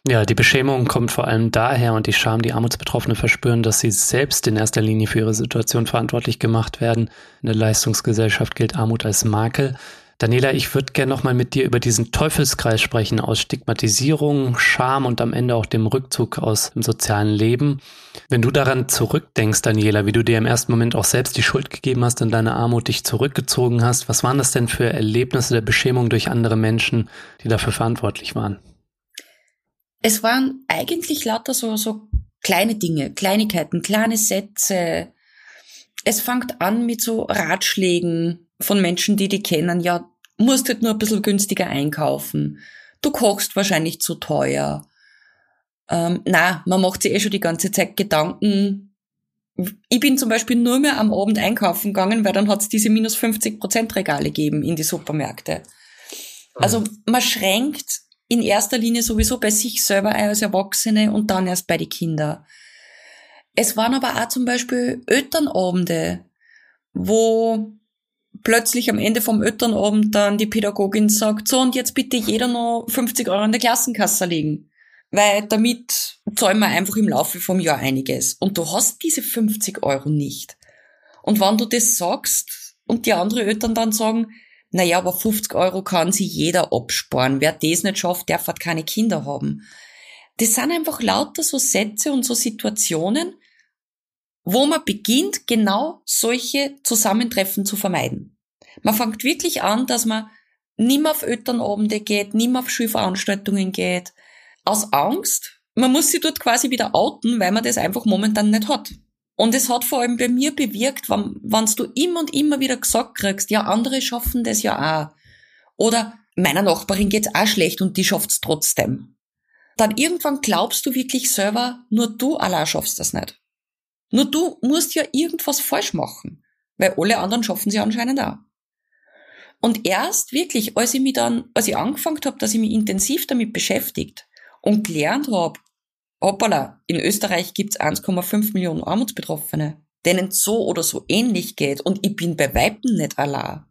Ja, die Beschämung kommt vor allem daher und die Scham, die Armutsbetroffene verspüren, dass sie selbst in erster Linie für ihre Situation verantwortlich gemacht werden. In der Leistungsgesellschaft gilt Armut als Makel. Daniela, ich würde gerne nochmal mit dir über diesen Teufelskreis sprechen aus Stigmatisierung, Scham und am Ende auch dem Rückzug aus dem sozialen Leben. Wenn du daran zurückdenkst, Daniela, wie du dir im ersten Moment auch selbst die Schuld gegeben hast und deine Armut dich zurückgezogen hast, was waren das denn für Erlebnisse der Beschämung durch andere Menschen, die dafür verantwortlich waren? Es waren eigentlich lauter so, so kleine Dinge, Kleinigkeiten, kleine Sätze. Es fängt an mit so Ratschlägen, von Menschen, die die kennen, ja, musst halt nur ein bisschen günstiger einkaufen. Du kochst wahrscheinlich zu teuer. Ähm, na, man macht sich eh schon die ganze Zeit Gedanken. Ich bin zum Beispiel nur mehr am Abend einkaufen gegangen, weil dann hat es diese minus 50 Prozent Regale gegeben in die Supermärkte. Also man schränkt in erster Linie sowieso bei sich selber als Erwachsene und dann erst bei den Kindern. Es waren aber auch zum Beispiel Elternabende, wo plötzlich am Ende vom Elternabend dann die Pädagogin sagt, so und jetzt bitte jeder noch 50 Euro in der Klassenkasse legen. Weil damit zahlen wir einfach im Laufe vom Jahr einiges. Und du hast diese 50 Euro nicht. Und wenn du das sagst und die anderen Eltern dann sagen, naja, aber 50 Euro kann sich jeder absparen. Wer das nicht schafft, der hat keine Kinder haben. Das sind einfach lauter so Sätze und so Situationen, wo man beginnt, genau solche Zusammentreffen zu vermeiden. Man fängt wirklich an, dass man nicht mehr auf Elternabende geht, nicht mehr auf Schulveranstaltungen geht, aus Angst. Man muss sich dort quasi wieder outen, weil man das einfach momentan nicht hat. Und es hat vor allem bei mir bewirkt, wenn du immer und immer wieder gesagt kriegst, ja, andere schaffen das ja auch. Oder meiner Nachbarin geht's auch schlecht und die schafft's trotzdem. Dann irgendwann glaubst du wirklich selber, nur du allein schaffst das nicht. Nur du musst ja irgendwas falsch machen, weil alle anderen schaffen sie anscheinend auch. Und erst wirklich, als ich mich dann, als ich angefangen habe, dass ich mich intensiv damit beschäftigt und gelernt habe, hoppala, in Österreich gibt's 1,5 Millionen Armutsbetroffene, denen so oder so ähnlich geht und ich bin bei Weitem nicht allein.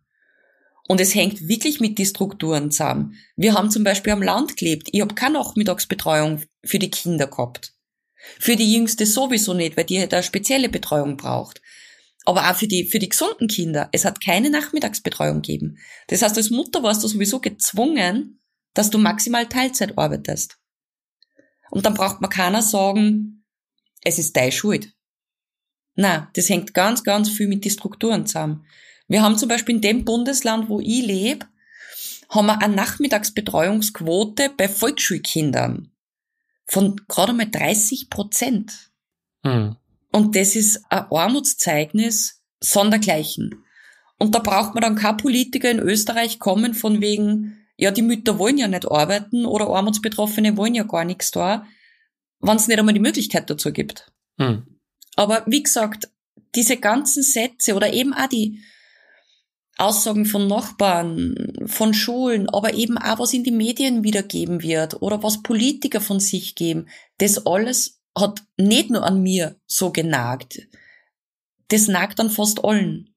Und es hängt wirklich mit die Strukturen zusammen. Wir haben zum Beispiel am Land gelebt. Ich habe keine Nachmittagsbetreuung für die Kinder gehabt. Für die Jüngste sowieso nicht, weil die halt eine spezielle Betreuung braucht aber auch für die, für die gesunden Kinder. Es hat keine Nachmittagsbetreuung gegeben. Das heißt, als Mutter warst du sowieso gezwungen, dass du maximal Teilzeit arbeitest. Und dann braucht man keiner sagen, es ist deine Schuld. Na, das hängt ganz, ganz viel mit den Strukturen zusammen. Wir haben zum Beispiel in dem Bundesland, wo ich lebe, haben wir eine Nachmittagsbetreuungsquote bei Volksschulkindern von gerade mal 30 Prozent. Hm. Und das ist ein Armutszeugnis sondergleichen. Und da braucht man dann kein Politiker in Österreich kommen von wegen, ja, die Mütter wollen ja nicht arbeiten oder Armutsbetroffene wollen ja gar nichts da, wenn es nicht einmal die Möglichkeit dazu gibt. Hm. Aber wie gesagt, diese ganzen Sätze oder eben auch die Aussagen von Nachbarn, von Schulen, aber eben auch was in die Medien wiedergeben wird oder was Politiker von sich geben, das alles hat nicht nur an mir so genagt. Das nagt an fast allen.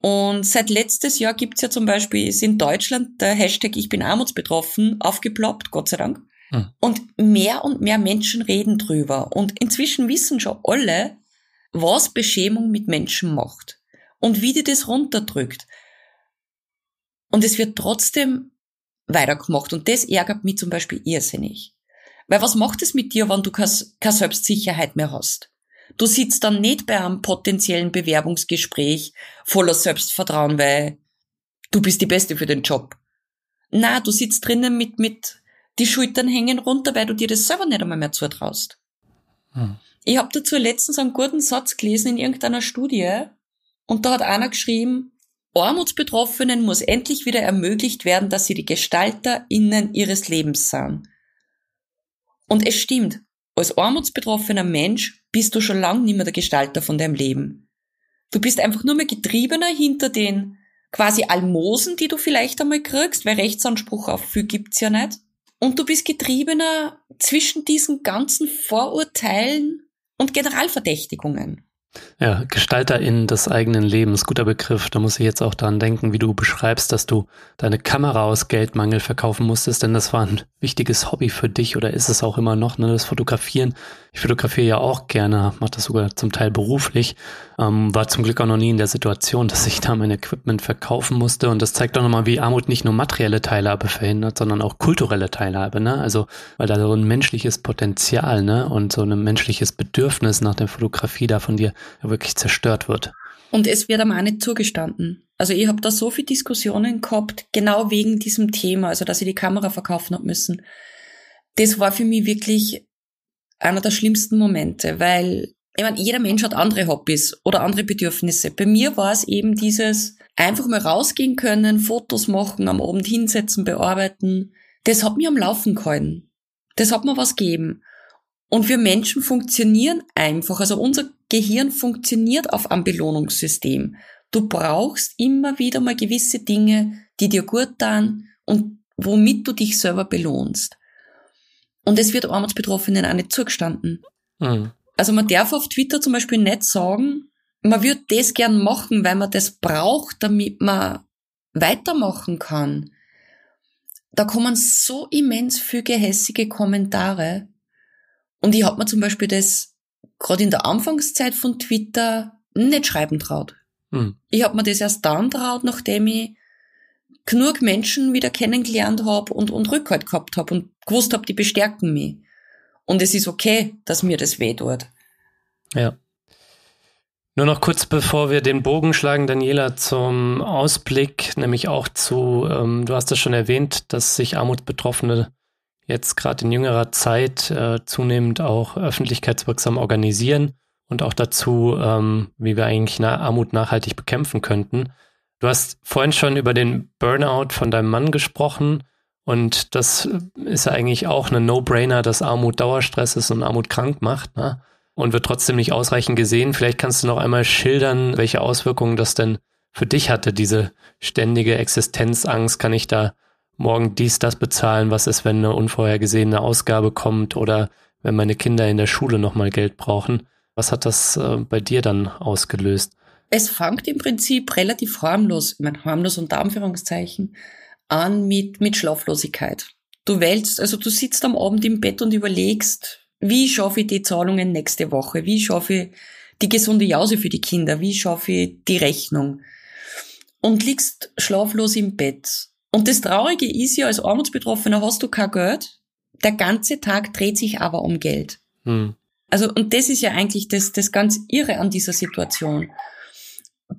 Und seit letztes Jahr gibt's ja zum Beispiel, ist in Deutschland der Hashtag Ich bin armutsbetroffen aufgeploppt, Gott sei Dank. Hm. Und mehr und mehr Menschen reden drüber. Und inzwischen wissen schon alle, was Beschämung mit Menschen macht und wie die das runterdrückt. Und es wird trotzdem weitergemacht. Und das ärgert mich zum Beispiel irrsinnig. Weil was macht es mit dir, wenn du keine Selbstsicherheit mehr hast? Du sitzt dann nicht bei einem potenziellen Bewerbungsgespräch voller Selbstvertrauen, weil du bist die Beste für den Job. Na, du sitzt drinnen mit, mit die Schultern hängen runter, weil du dir das selber nicht einmal mehr zutraust. Hm. Ich habe dazu letztens einen guten Satz gelesen in irgendeiner Studie und da hat einer geschrieben, Armutsbetroffenen muss endlich wieder ermöglicht werden, dass sie die GestalterInnen ihres Lebens sind. Und es stimmt, als armutsbetroffener Mensch bist du schon lang nicht mehr der Gestalter von deinem Leben. Du bist einfach nur mehr Getriebener hinter den quasi Almosen, die du vielleicht einmal kriegst, weil Rechtsanspruch auf viel gibt's ja nicht. Und du bist Getriebener zwischen diesen ganzen Vorurteilen und Generalverdächtigungen. Ja, GestalterInnen des eigenen Lebens, guter Begriff. Da muss ich jetzt auch daran denken, wie du beschreibst, dass du deine Kamera aus Geldmangel verkaufen musstest, denn das war ein wichtiges Hobby für dich oder ist es auch immer noch, ne, das Fotografieren. Ich fotografiere ja auch gerne, mache das sogar zum Teil beruflich, ähm, war zum Glück auch noch nie in der Situation, dass ich da mein Equipment verkaufen musste und das zeigt auch nochmal, wie Armut nicht nur materielle Teilhabe verhindert, sondern auch kulturelle Teilhabe, ne, also, weil da so ein menschliches Potenzial, ne, und so ein menschliches Bedürfnis nach der Fotografie da von dir wirklich zerstört wird. Und es wird einem auch nicht zugestanden. Also ich habe da so viele Diskussionen gehabt, genau wegen diesem Thema, also dass ich die Kamera verkaufen habe müssen. Das war für mich wirklich einer der schlimmsten Momente, weil ich meine, jeder Mensch hat andere Hobbys oder andere Bedürfnisse. Bei mir war es eben dieses einfach mal rausgehen können, Fotos machen, am Abend hinsetzen, bearbeiten. Das hat mir am Laufen gehalten. Das hat mir was gegeben. Und wir Menschen funktionieren einfach. Also unser Gehirn funktioniert auf einem Belohnungssystem. Du brauchst immer wieder mal gewisse Dinge, die dir gut tun und womit du dich selber belohnst. Und es wird Armutsbetroffenen auch nicht zugestanden. Mhm. Also man darf auf Twitter zum Beispiel nicht sagen, man würde das gern machen, weil man das braucht, damit man weitermachen kann. Da kommen so immens viele gehässige Kommentare. Und ich habe mir zum Beispiel das gerade in der Anfangszeit von Twitter nicht schreiben traut. Hm. Ich habe mir das erst dann traut, nachdem ich genug Menschen wieder kennengelernt habe und, und Rückhalt gehabt habe und gewusst habe, die bestärken mich. Und es ist okay, dass mir das weh tut. Ja. Nur noch kurz bevor wir den Bogen schlagen, Daniela, zum Ausblick, nämlich auch zu, ähm, du hast es schon erwähnt, dass sich Armutsbetroffene jetzt gerade in jüngerer Zeit äh, zunehmend auch öffentlichkeitswirksam organisieren und auch dazu, ähm, wie wir eigentlich na Armut nachhaltig bekämpfen könnten. Du hast vorhin schon über den Burnout von deinem Mann gesprochen und das ist ja eigentlich auch eine No-Brainer, dass Armut Dauerstress ist und Armut krank macht ne? und wird trotzdem nicht ausreichend gesehen. Vielleicht kannst du noch einmal schildern, welche Auswirkungen das denn für dich hatte, diese ständige Existenzangst. Kann ich da morgen dies, das bezahlen? Was ist, wenn eine unvorhergesehene Ausgabe kommt oder wenn meine Kinder in der Schule nochmal Geld brauchen? Was hat das äh, bei dir dann ausgelöst? Es fängt im Prinzip relativ harmlos, ich meine, harmlos unter Anführungszeichen, an mit, mit Schlaflosigkeit. Du wählst, also du sitzt am Abend im Bett und überlegst, wie schaffe ich die Zahlungen nächste Woche? Wie schaffe ich die gesunde Jause für die Kinder? Wie schaffe ich die Rechnung? Und liegst schlaflos im Bett und das Traurige ist ja, als Armutsbetroffener hast du kein Geld. Der ganze Tag dreht sich aber um Geld. Hm. Also, und das ist ja eigentlich das, das ganz Irre an dieser Situation.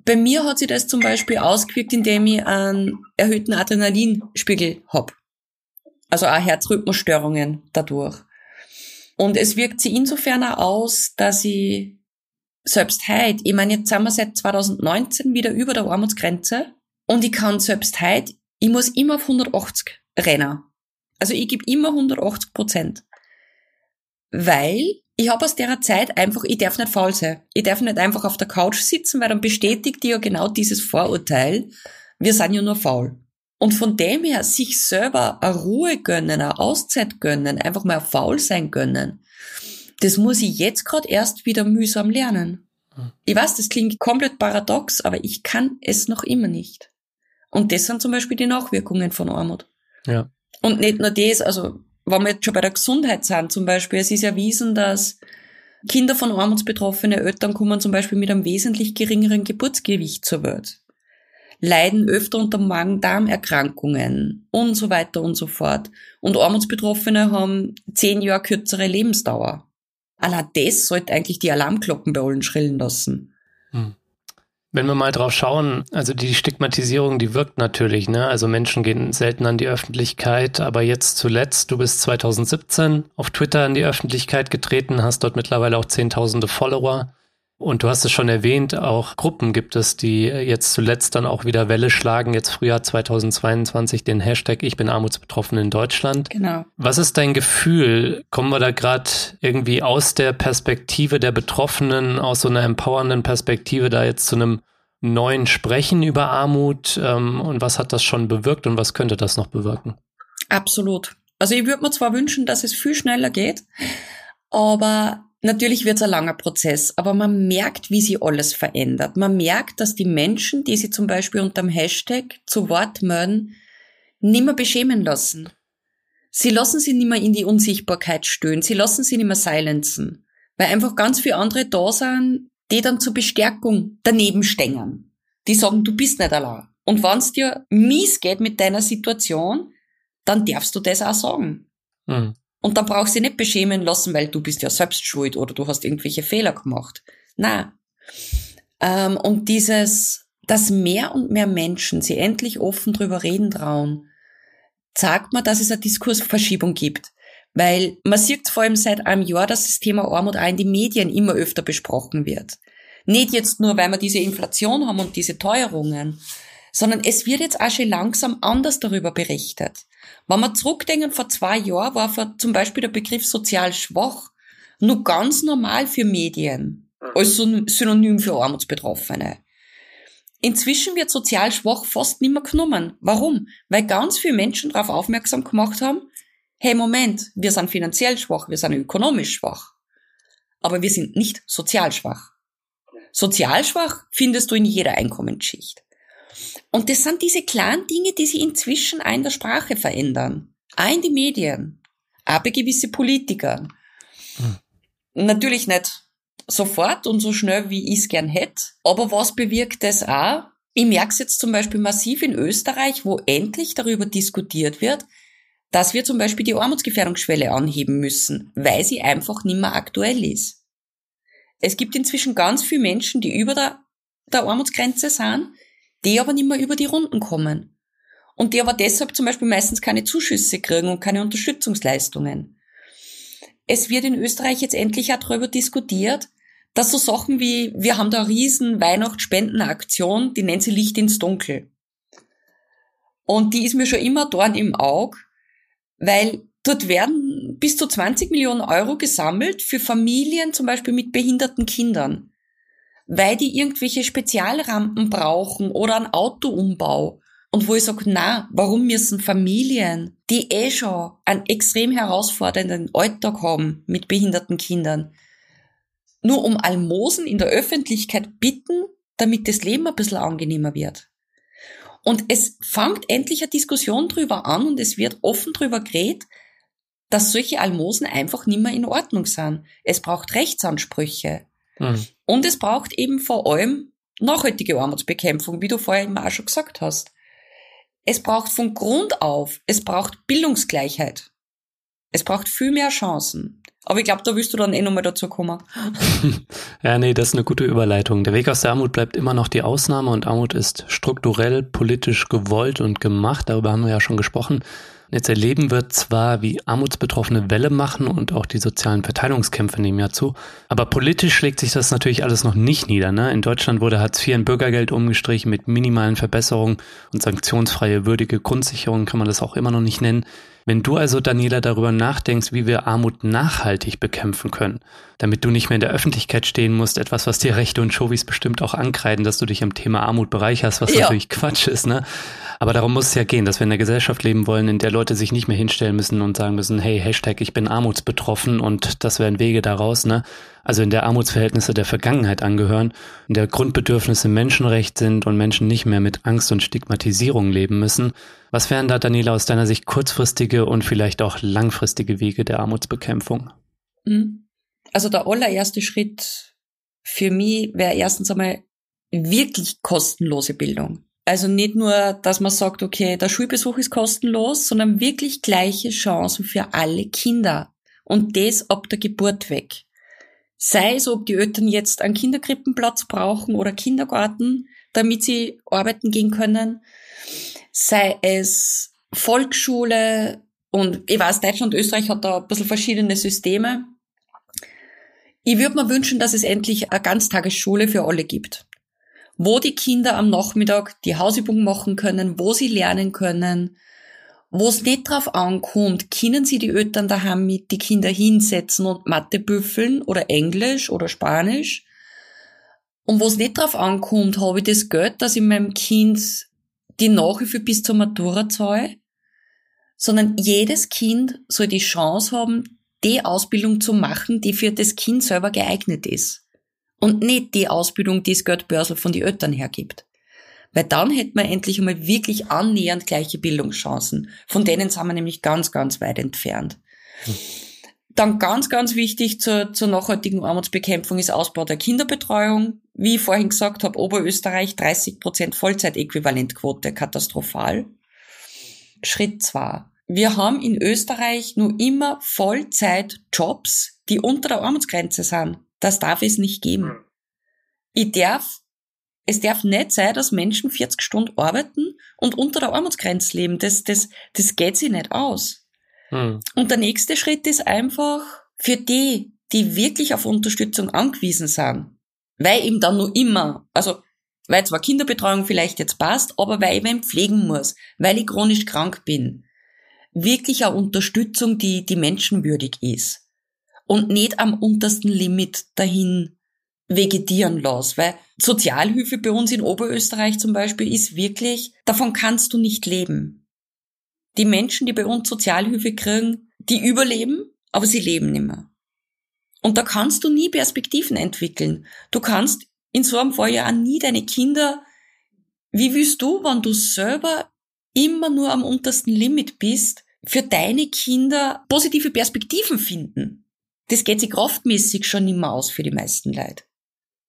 Bei mir hat sich das zum Beispiel ausgewirkt, indem ich einen erhöhten Adrenalinspiegel hab. Also auch Herzrhythmusstörungen dadurch. Und es wirkt sich insofern auch aus, dass ich selbst heute, ich meine, jetzt sind wir seit 2019 wieder über der Armutsgrenze und ich kann selbst heute ich muss immer auf 180 rennen. Also ich gebe immer 180 Prozent. Weil ich habe aus der Zeit einfach, ich darf nicht faul sein. Ich darf nicht einfach auf der Couch sitzen, weil dann bestätigt die ja genau dieses Vorurteil. Wir sind ja nur faul. Und von dem her, sich selber eine Ruhe gönnen, eine Auszeit gönnen, einfach mal faul sein gönnen, das muss ich jetzt gerade erst wieder mühsam lernen. Hm. Ich weiß, das klingt komplett paradox, aber ich kann es noch immer nicht. Und das sind zum Beispiel die Nachwirkungen von Armut. Ja. Und nicht nur das, also wenn wir jetzt schon bei der Gesundheit sind, zum Beispiel, es ist erwiesen, dass Kinder von armutsbetroffenen Eltern kommen zum Beispiel mit einem wesentlich geringeren Geburtsgewicht zur Welt, leiden öfter unter Magen-Darm-Erkrankungen und so weiter und so fort. Und Armutsbetroffene haben zehn Jahre kürzere Lebensdauer. Allein das sollte eigentlich die Alarmglocken bei allen schrillen lassen. Hm. Wenn wir mal drauf schauen, also die Stigmatisierung, die wirkt natürlich, ne? Also Menschen gehen selten an die Öffentlichkeit, aber jetzt zuletzt, du bist 2017 auf Twitter in die Öffentlichkeit getreten, hast dort mittlerweile auch zehntausende Follower. Und du hast es schon erwähnt, auch Gruppen gibt es, die jetzt zuletzt dann auch wieder Welle schlagen, jetzt Frühjahr 2022 den Hashtag Ich bin armutsbetroffen in Deutschland. Genau. Was ist dein Gefühl? Kommen wir da gerade irgendwie aus der Perspektive der Betroffenen, aus so einer empowernden Perspektive da jetzt zu einem neuen Sprechen über Armut? Ähm, und was hat das schon bewirkt und was könnte das noch bewirken? Absolut. Also ich würde mir zwar wünschen, dass es viel schneller geht, aber Natürlich wird es ein langer Prozess, aber man merkt, wie sie alles verändert. Man merkt, dass die Menschen, die sie zum Beispiel unterm Hashtag zu Wort melden, nimmer beschämen lassen. Sie lassen sie nimmer in die Unsichtbarkeit stöhnen. Sie lassen sie nimmer silenzen. Weil einfach ganz viele andere da sind, die dann zur Bestärkung daneben stehen. Die sagen, du bist nicht allein. Und wenn es dir mies geht mit deiner Situation, dann darfst du das auch sagen. Mhm. Und dann brauchst du dich nicht beschämen lassen, weil du bist ja selbst schuld oder du hast irgendwelche Fehler gemacht. Na. Ähm, und dieses, dass mehr und mehr Menschen sie endlich offen drüber reden trauen, zeigt mir, dass es eine Diskursverschiebung gibt. Weil man sieht vor allem seit einem Jahr, dass das Thema Armut auch in den Medien immer öfter besprochen wird. Nicht jetzt nur, weil wir diese Inflation haben und diese Teuerungen, sondern es wird jetzt auch schon langsam anders darüber berichtet. Wenn wir zurückdenken, vor zwei Jahren war für zum Beispiel der Begriff sozial schwach nur ganz normal für Medien, als Synonym für Armutsbetroffene. Inzwischen wird sozial schwach fast nicht mehr genommen. Warum? Weil ganz viele Menschen darauf aufmerksam gemacht haben, hey Moment, wir sind finanziell schwach, wir sind ökonomisch schwach. Aber wir sind nicht sozial schwach. Sozial schwach findest du in jeder Einkommensschicht. Und das sind diese kleinen Dinge, die sich inzwischen auch in der Sprache verändern. Auch in die Medien. Auch bei gewisse Politikern. Hm. Natürlich nicht sofort und so schnell, wie ich es gern hätte. Aber was bewirkt das auch? Ich merke es jetzt zum Beispiel massiv in Österreich, wo endlich darüber diskutiert wird, dass wir zum Beispiel die Armutsgefährdungsschwelle anheben müssen, weil sie einfach nicht mehr aktuell ist. Es gibt inzwischen ganz viele Menschen, die über der, der Armutsgrenze sind, die aber nicht mehr über die Runden kommen. Und die aber deshalb zum Beispiel meistens keine Zuschüsse kriegen und keine Unterstützungsleistungen. Es wird in Österreich jetzt endlich auch darüber diskutiert, dass so Sachen wie, wir haben da eine riesen Weihnachtsspendenaktion, die nennt sie Licht ins Dunkel. Und die ist mir schon immer dort im Auge, weil dort werden bis zu 20 Millionen Euro gesammelt für Familien zum Beispiel mit behinderten Kindern weil die irgendwelche Spezialrampen brauchen oder einen Autoumbau. Und wo ich sage, na, warum müssen Familien, die eh schon einen extrem herausfordernden Alltag haben mit behinderten Kindern, nur um Almosen in der Öffentlichkeit bitten, damit das Leben ein bisschen angenehmer wird. Und es fängt endlich eine Diskussion drüber an und es wird offen drüber geredet, dass solche Almosen einfach nicht mehr in Ordnung sind. Es braucht Rechtsansprüche. Mhm. Und es braucht eben vor allem nachhaltige Armutsbekämpfung, wie du vorher immer auch schon gesagt hast. Es braucht von Grund auf, es braucht Bildungsgleichheit. Es braucht viel mehr Chancen. Aber ich glaube, da wirst du dann eh nochmal dazu kommen. ja, nee, das ist eine gute Überleitung. Der Weg aus der Armut bleibt immer noch die Ausnahme und Armut ist strukturell, politisch gewollt und gemacht. Darüber haben wir ja schon gesprochen. Jetzt erleben wir zwar, wie Armutsbetroffene Welle machen und auch die sozialen Verteilungskämpfe nehmen ja zu, aber politisch schlägt sich das natürlich alles noch nicht nieder. Ne? In Deutschland wurde Hartz IV in Bürgergeld umgestrichen mit minimalen Verbesserungen und sanktionsfreie würdige Grundsicherung kann man das auch immer noch nicht nennen. Wenn du also, Daniela, darüber nachdenkst, wie wir Armut nachhaltig bekämpfen können, damit du nicht mehr in der Öffentlichkeit stehen musst, etwas, was dir Rechte und Showies bestimmt auch ankreiden, dass du dich am Thema Armut bereicherst, was ja. natürlich Quatsch ist, ne? Aber darum muss es ja gehen, dass wir in einer Gesellschaft leben wollen, in der Leute sich nicht mehr hinstellen müssen und sagen müssen, hey, Hashtag, ich bin armutsbetroffen und das wären Wege daraus, ne? Also in der Armutsverhältnisse der Vergangenheit angehören, in der Grundbedürfnisse Menschenrecht sind und Menschen nicht mehr mit Angst und Stigmatisierung leben müssen. Was wären da, Daniela, aus deiner Sicht kurzfristige und vielleicht auch langfristige Wege der Armutsbekämpfung? Mhm. Also der allererste Schritt für mich wäre erstens einmal wirklich kostenlose Bildung. Also nicht nur, dass man sagt, okay, der Schulbesuch ist kostenlos, sondern wirklich gleiche Chancen für alle Kinder. Und das ab der Geburt weg. Sei es, ob die Eltern jetzt einen Kinderkrippenplatz brauchen oder Kindergarten, damit sie arbeiten gehen können. Sei es Volksschule und ich weiß, Deutschland und Österreich hat da ein bisschen verschiedene Systeme. Ich würde mir wünschen, dass es endlich eine Ganztagesschule für alle gibt wo die Kinder am Nachmittag die Hausübung machen können, wo sie lernen können, wo es nicht drauf ankommt, können sie die Eltern daheim mit die Kinder hinsetzen und Mathe büffeln oder Englisch oder Spanisch. Und wo es nicht drauf ankommt, habe ich das Geld, dass ich meinem Kind die Nachhilfe bis zur Matura zahle, sondern jedes Kind soll die Chance haben, die Ausbildung zu machen, die für das Kind selber geeignet ist. Und nicht die Ausbildung, die das Geldbörsel von den Eltern hergibt. Weil dann hätten wir endlich einmal wirklich annähernd gleiche Bildungschancen. Von denen sind wir nämlich ganz, ganz weit entfernt. Dann ganz, ganz wichtig zur, zur nachhaltigen Armutsbekämpfung ist Ausbau der Kinderbetreuung. Wie ich vorhin gesagt habe, Oberösterreich 30 Prozent Vollzeitäquivalentquote, katastrophal. Schritt zwei. Wir haben in Österreich nur immer Vollzeitjobs, die unter der Armutsgrenze sind. Das darf es nicht geben. Hm. Ich darf, es darf nicht sein, dass Menschen 40 Stunden arbeiten und unter der Armutsgrenze leben. Das, das, das geht sich nicht aus. Hm. Und der nächste Schritt ist einfach für die, die wirklich auf Unterstützung angewiesen sind, weil eben dann nur immer, also weil zwar Kinderbetreuung vielleicht jetzt passt, aber weil ich wen pflegen muss, weil ich chronisch krank bin, wirklich eine Unterstützung, die, die menschenwürdig ist und nicht am untersten Limit dahin vegetieren lasse, weil Sozialhilfe bei uns in Oberösterreich zum Beispiel ist wirklich, davon kannst du nicht leben. Die Menschen, die bei uns Sozialhilfe kriegen, die überleben, aber sie leben nicht mehr. Und da kannst du nie Perspektiven entwickeln. Du kannst in so einem Fall ja auch nie deine Kinder, wie willst du, wenn du selber immer nur am untersten Limit bist, für deine Kinder positive Perspektiven finden? Das geht sich kraftmäßig schon mehr aus für die meisten Leute.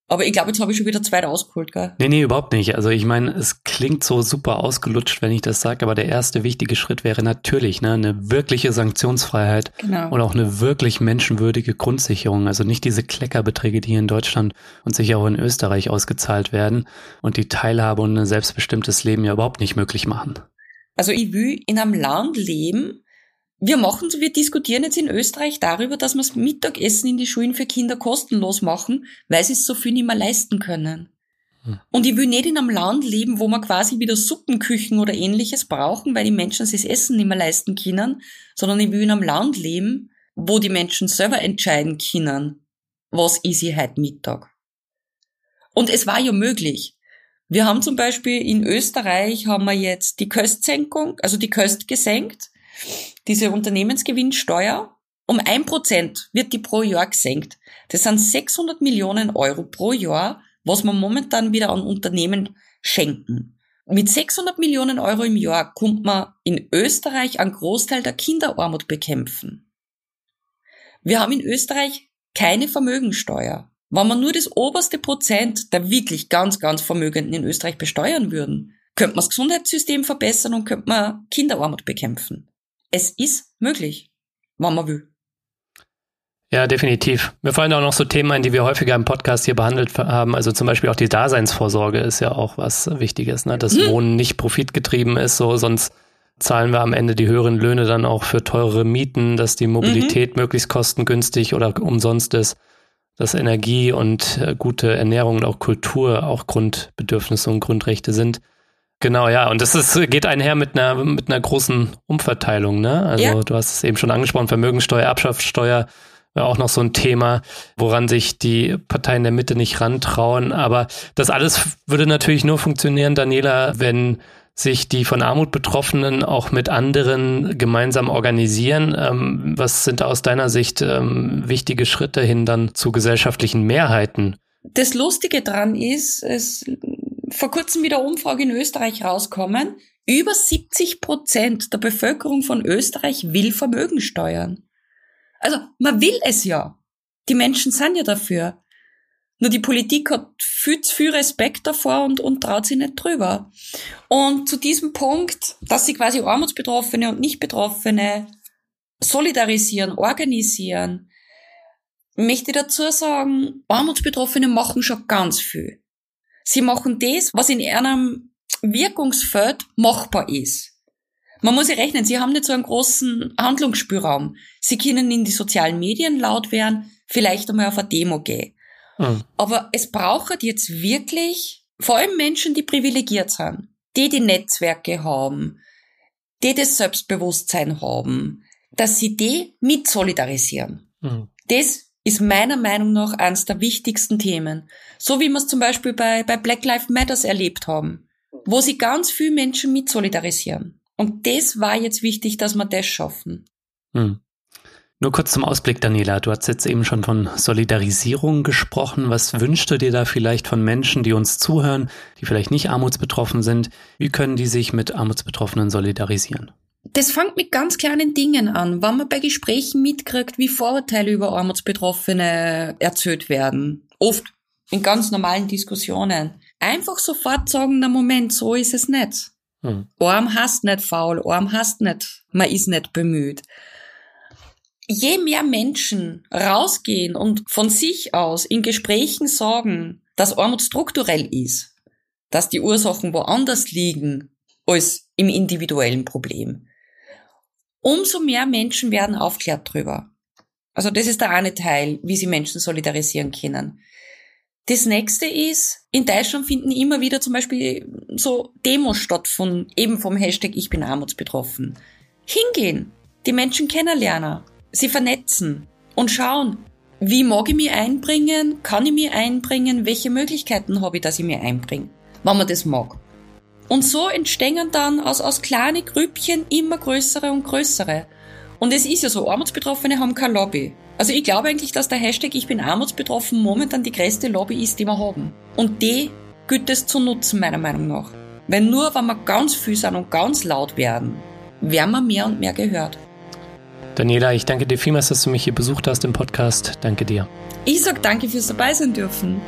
Aber ich glaube, jetzt habe ich schon wieder zwei ausgeholt, gell? Nee, nee, überhaupt nicht. Also ich meine, es klingt so super ausgelutscht, wenn ich das sage, aber der erste wichtige Schritt wäre natürlich ne, eine wirkliche Sanktionsfreiheit genau. und auch eine wirklich menschenwürdige Grundsicherung. Also nicht diese Kleckerbeträge, die hier in Deutschland und sicher auch in Österreich ausgezahlt werden und die Teilhabe und ein selbstbestimmtes Leben ja überhaupt nicht möglich machen. Also ich will in einem Land leben, wir machen, wir diskutieren jetzt in Österreich darüber, dass wir das Mittagessen in die Schulen für Kinder kostenlos machen, weil sie es so viel nicht mehr leisten können. Hm. Und ich will nicht in einem Land leben, wo wir quasi wieder Suppenküchen oder ähnliches brauchen, weil die Menschen sich das Essen nicht mehr leisten können, sondern ich will in einem Land leben, wo die Menschen selber entscheiden können, was ist ich heute Mittag. Und es war ja möglich. Wir haben zum Beispiel in Österreich haben wir jetzt die Köstsenkung, also die Köst gesenkt diese Unternehmensgewinnsteuer um ein Prozent wird die pro Jahr gesenkt. Das sind 600 Millionen Euro pro Jahr, was man momentan wieder an Unternehmen schenken. Mit 600 Millionen Euro im Jahr kommt man in Österreich einen Großteil der Kinderarmut bekämpfen. Wir haben in Österreich keine Vermögensteuer. Wenn man nur das oberste Prozent der wirklich ganz, ganz Vermögenden in Österreich besteuern würden, könnte man das Gesundheitssystem verbessern und könnte man Kinderarmut bekämpfen. Es ist möglich, wenn man will. Ja, definitiv. Mir fallen auch noch so Themen ein, die wir häufiger im Podcast hier behandelt haben. Also zum Beispiel auch die Daseinsvorsorge ist ja auch was Wichtiges, ne? dass hm. Wohnen nicht profitgetrieben ist, so sonst zahlen wir am Ende die höheren Löhne dann auch für teurere Mieten, dass die Mobilität mhm. möglichst kostengünstig oder umsonst ist, dass Energie und äh, gute Ernährung und auch Kultur auch Grundbedürfnisse und Grundrechte sind. Genau, ja. Und das ist, geht einher mit einer, mit einer großen Umverteilung, ne? Also ja. du hast es eben schon angesprochen, Vermögensteuer, Erbschaftssteuer wäre auch noch so ein Thema, woran sich die Parteien der Mitte nicht rantrauen. Aber das alles würde natürlich nur funktionieren, Daniela, wenn sich die von Armut Betroffenen auch mit anderen gemeinsam organisieren. Ähm, was sind aus deiner Sicht ähm, wichtige Schritte hin dann zu gesellschaftlichen Mehrheiten? Das Lustige dran ist, es vor kurzem wieder Umfrage in Österreich rauskommen. Über 70 Prozent der Bevölkerung von Österreich will Vermögen steuern. Also man will es ja. Die Menschen sind ja dafür. Nur die Politik hat viel zu viel Respekt davor und, und traut sich nicht drüber. Und zu diesem Punkt, dass sie quasi Armutsbetroffene und Nicht-Betroffene solidarisieren, organisieren, möchte ich dazu sagen, Armutsbetroffene machen schon ganz viel. Sie machen das, was in einem Wirkungsfeld machbar ist. Man muss sich rechnen, sie haben nicht so einen großen Handlungsspielraum. Sie können in die sozialen Medien laut werden, vielleicht einmal auf eine Demo gehen. Mhm. Aber es braucht jetzt wirklich vor allem Menschen, die privilegiert sind, die die Netzwerke haben, die das Selbstbewusstsein haben, dass sie die mit solidarisieren. Mhm. Das ist meiner Meinung nach eines der wichtigsten Themen. So wie wir es zum Beispiel bei, bei Black Lives Matters erlebt haben, wo sie ganz viele Menschen mit solidarisieren. Und das war jetzt wichtig, dass wir das schaffen. Hm. Nur kurz zum Ausblick, Daniela. Du hast jetzt eben schon von Solidarisierung gesprochen. Was wünschst du dir da vielleicht von Menschen, die uns zuhören, die vielleicht nicht armutsbetroffen sind? Wie können die sich mit Armutsbetroffenen solidarisieren? Das fängt mit ganz kleinen Dingen an. Wenn man bei Gesprächen mitkriegt, wie Vorurteile über Armutsbetroffene erzählt werden. Oft in ganz normalen Diskussionen. Einfach sofort sagen, na Moment, so ist es nicht. Hm. Arm hast nicht faul, arm hast nicht, man ist nicht bemüht. Je mehr Menschen rausgehen und von sich aus in Gesprächen sagen, dass Armut strukturell ist, dass die Ursachen woanders liegen als im individuellen Problem, umso mehr Menschen werden aufklärt drüber. Also das ist der eine Teil, wie sie Menschen solidarisieren können. Das nächste ist, in Deutschland finden immer wieder zum Beispiel so Demos statt von, eben vom Hashtag Ich bin armutsbetroffen. Hingehen, die Menschen kennenlernen, sie vernetzen und schauen, wie mag ich mich einbringen, kann ich mich einbringen, welche Möglichkeiten habe ich, dass ich mich einbringe, wenn man das mag. Und so entstehen dann aus, aus kleinen Grüppchen immer größere und größere. Und es ist ja so, Armutsbetroffene haben kein Lobby. Also ich glaube eigentlich, dass der Hashtag Ich bin armutsbetroffen momentan die größte Lobby ist, die wir haben. Und die gilt es zu nutzen, meiner Meinung nach. Weil nur wenn wir ganz viel sind und ganz laut werden, werden wir mehr und mehr gehört. Daniela, ich danke dir vielmals, dass du mich hier besucht hast im Podcast. Danke dir. Ich sag danke fürs dabei sein dürfen.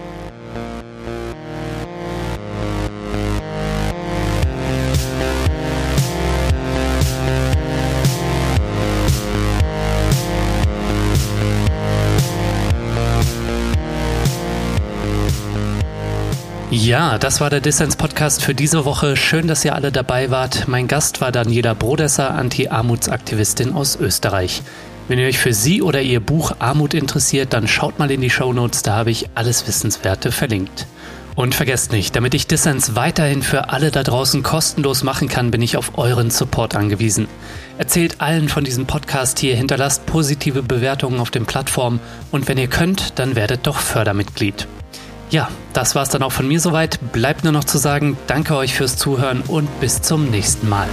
Ja, das war der Dissens-Podcast für diese Woche. Schön, dass ihr alle dabei wart. Mein Gast war Daniela Brodesser, Anti-Armutsaktivistin aus Österreich. Wenn ihr euch für sie oder ihr Buch Armut interessiert, dann schaut mal in die Show Notes, da habe ich alles Wissenswerte verlinkt. Und vergesst nicht, damit ich Dissens weiterhin für alle da draußen kostenlos machen kann, bin ich auf euren Support angewiesen. Erzählt allen von diesem Podcast hier, hinterlasst positive Bewertungen auf den Plattformen und wenn ihr könnt, dann werdet doch Fördermitglied. Ja, das war's dann auch von mir soweit. Bleibt nur noch zu sagen, danke euch fürs Zuhören und bis zum nächsten Mal.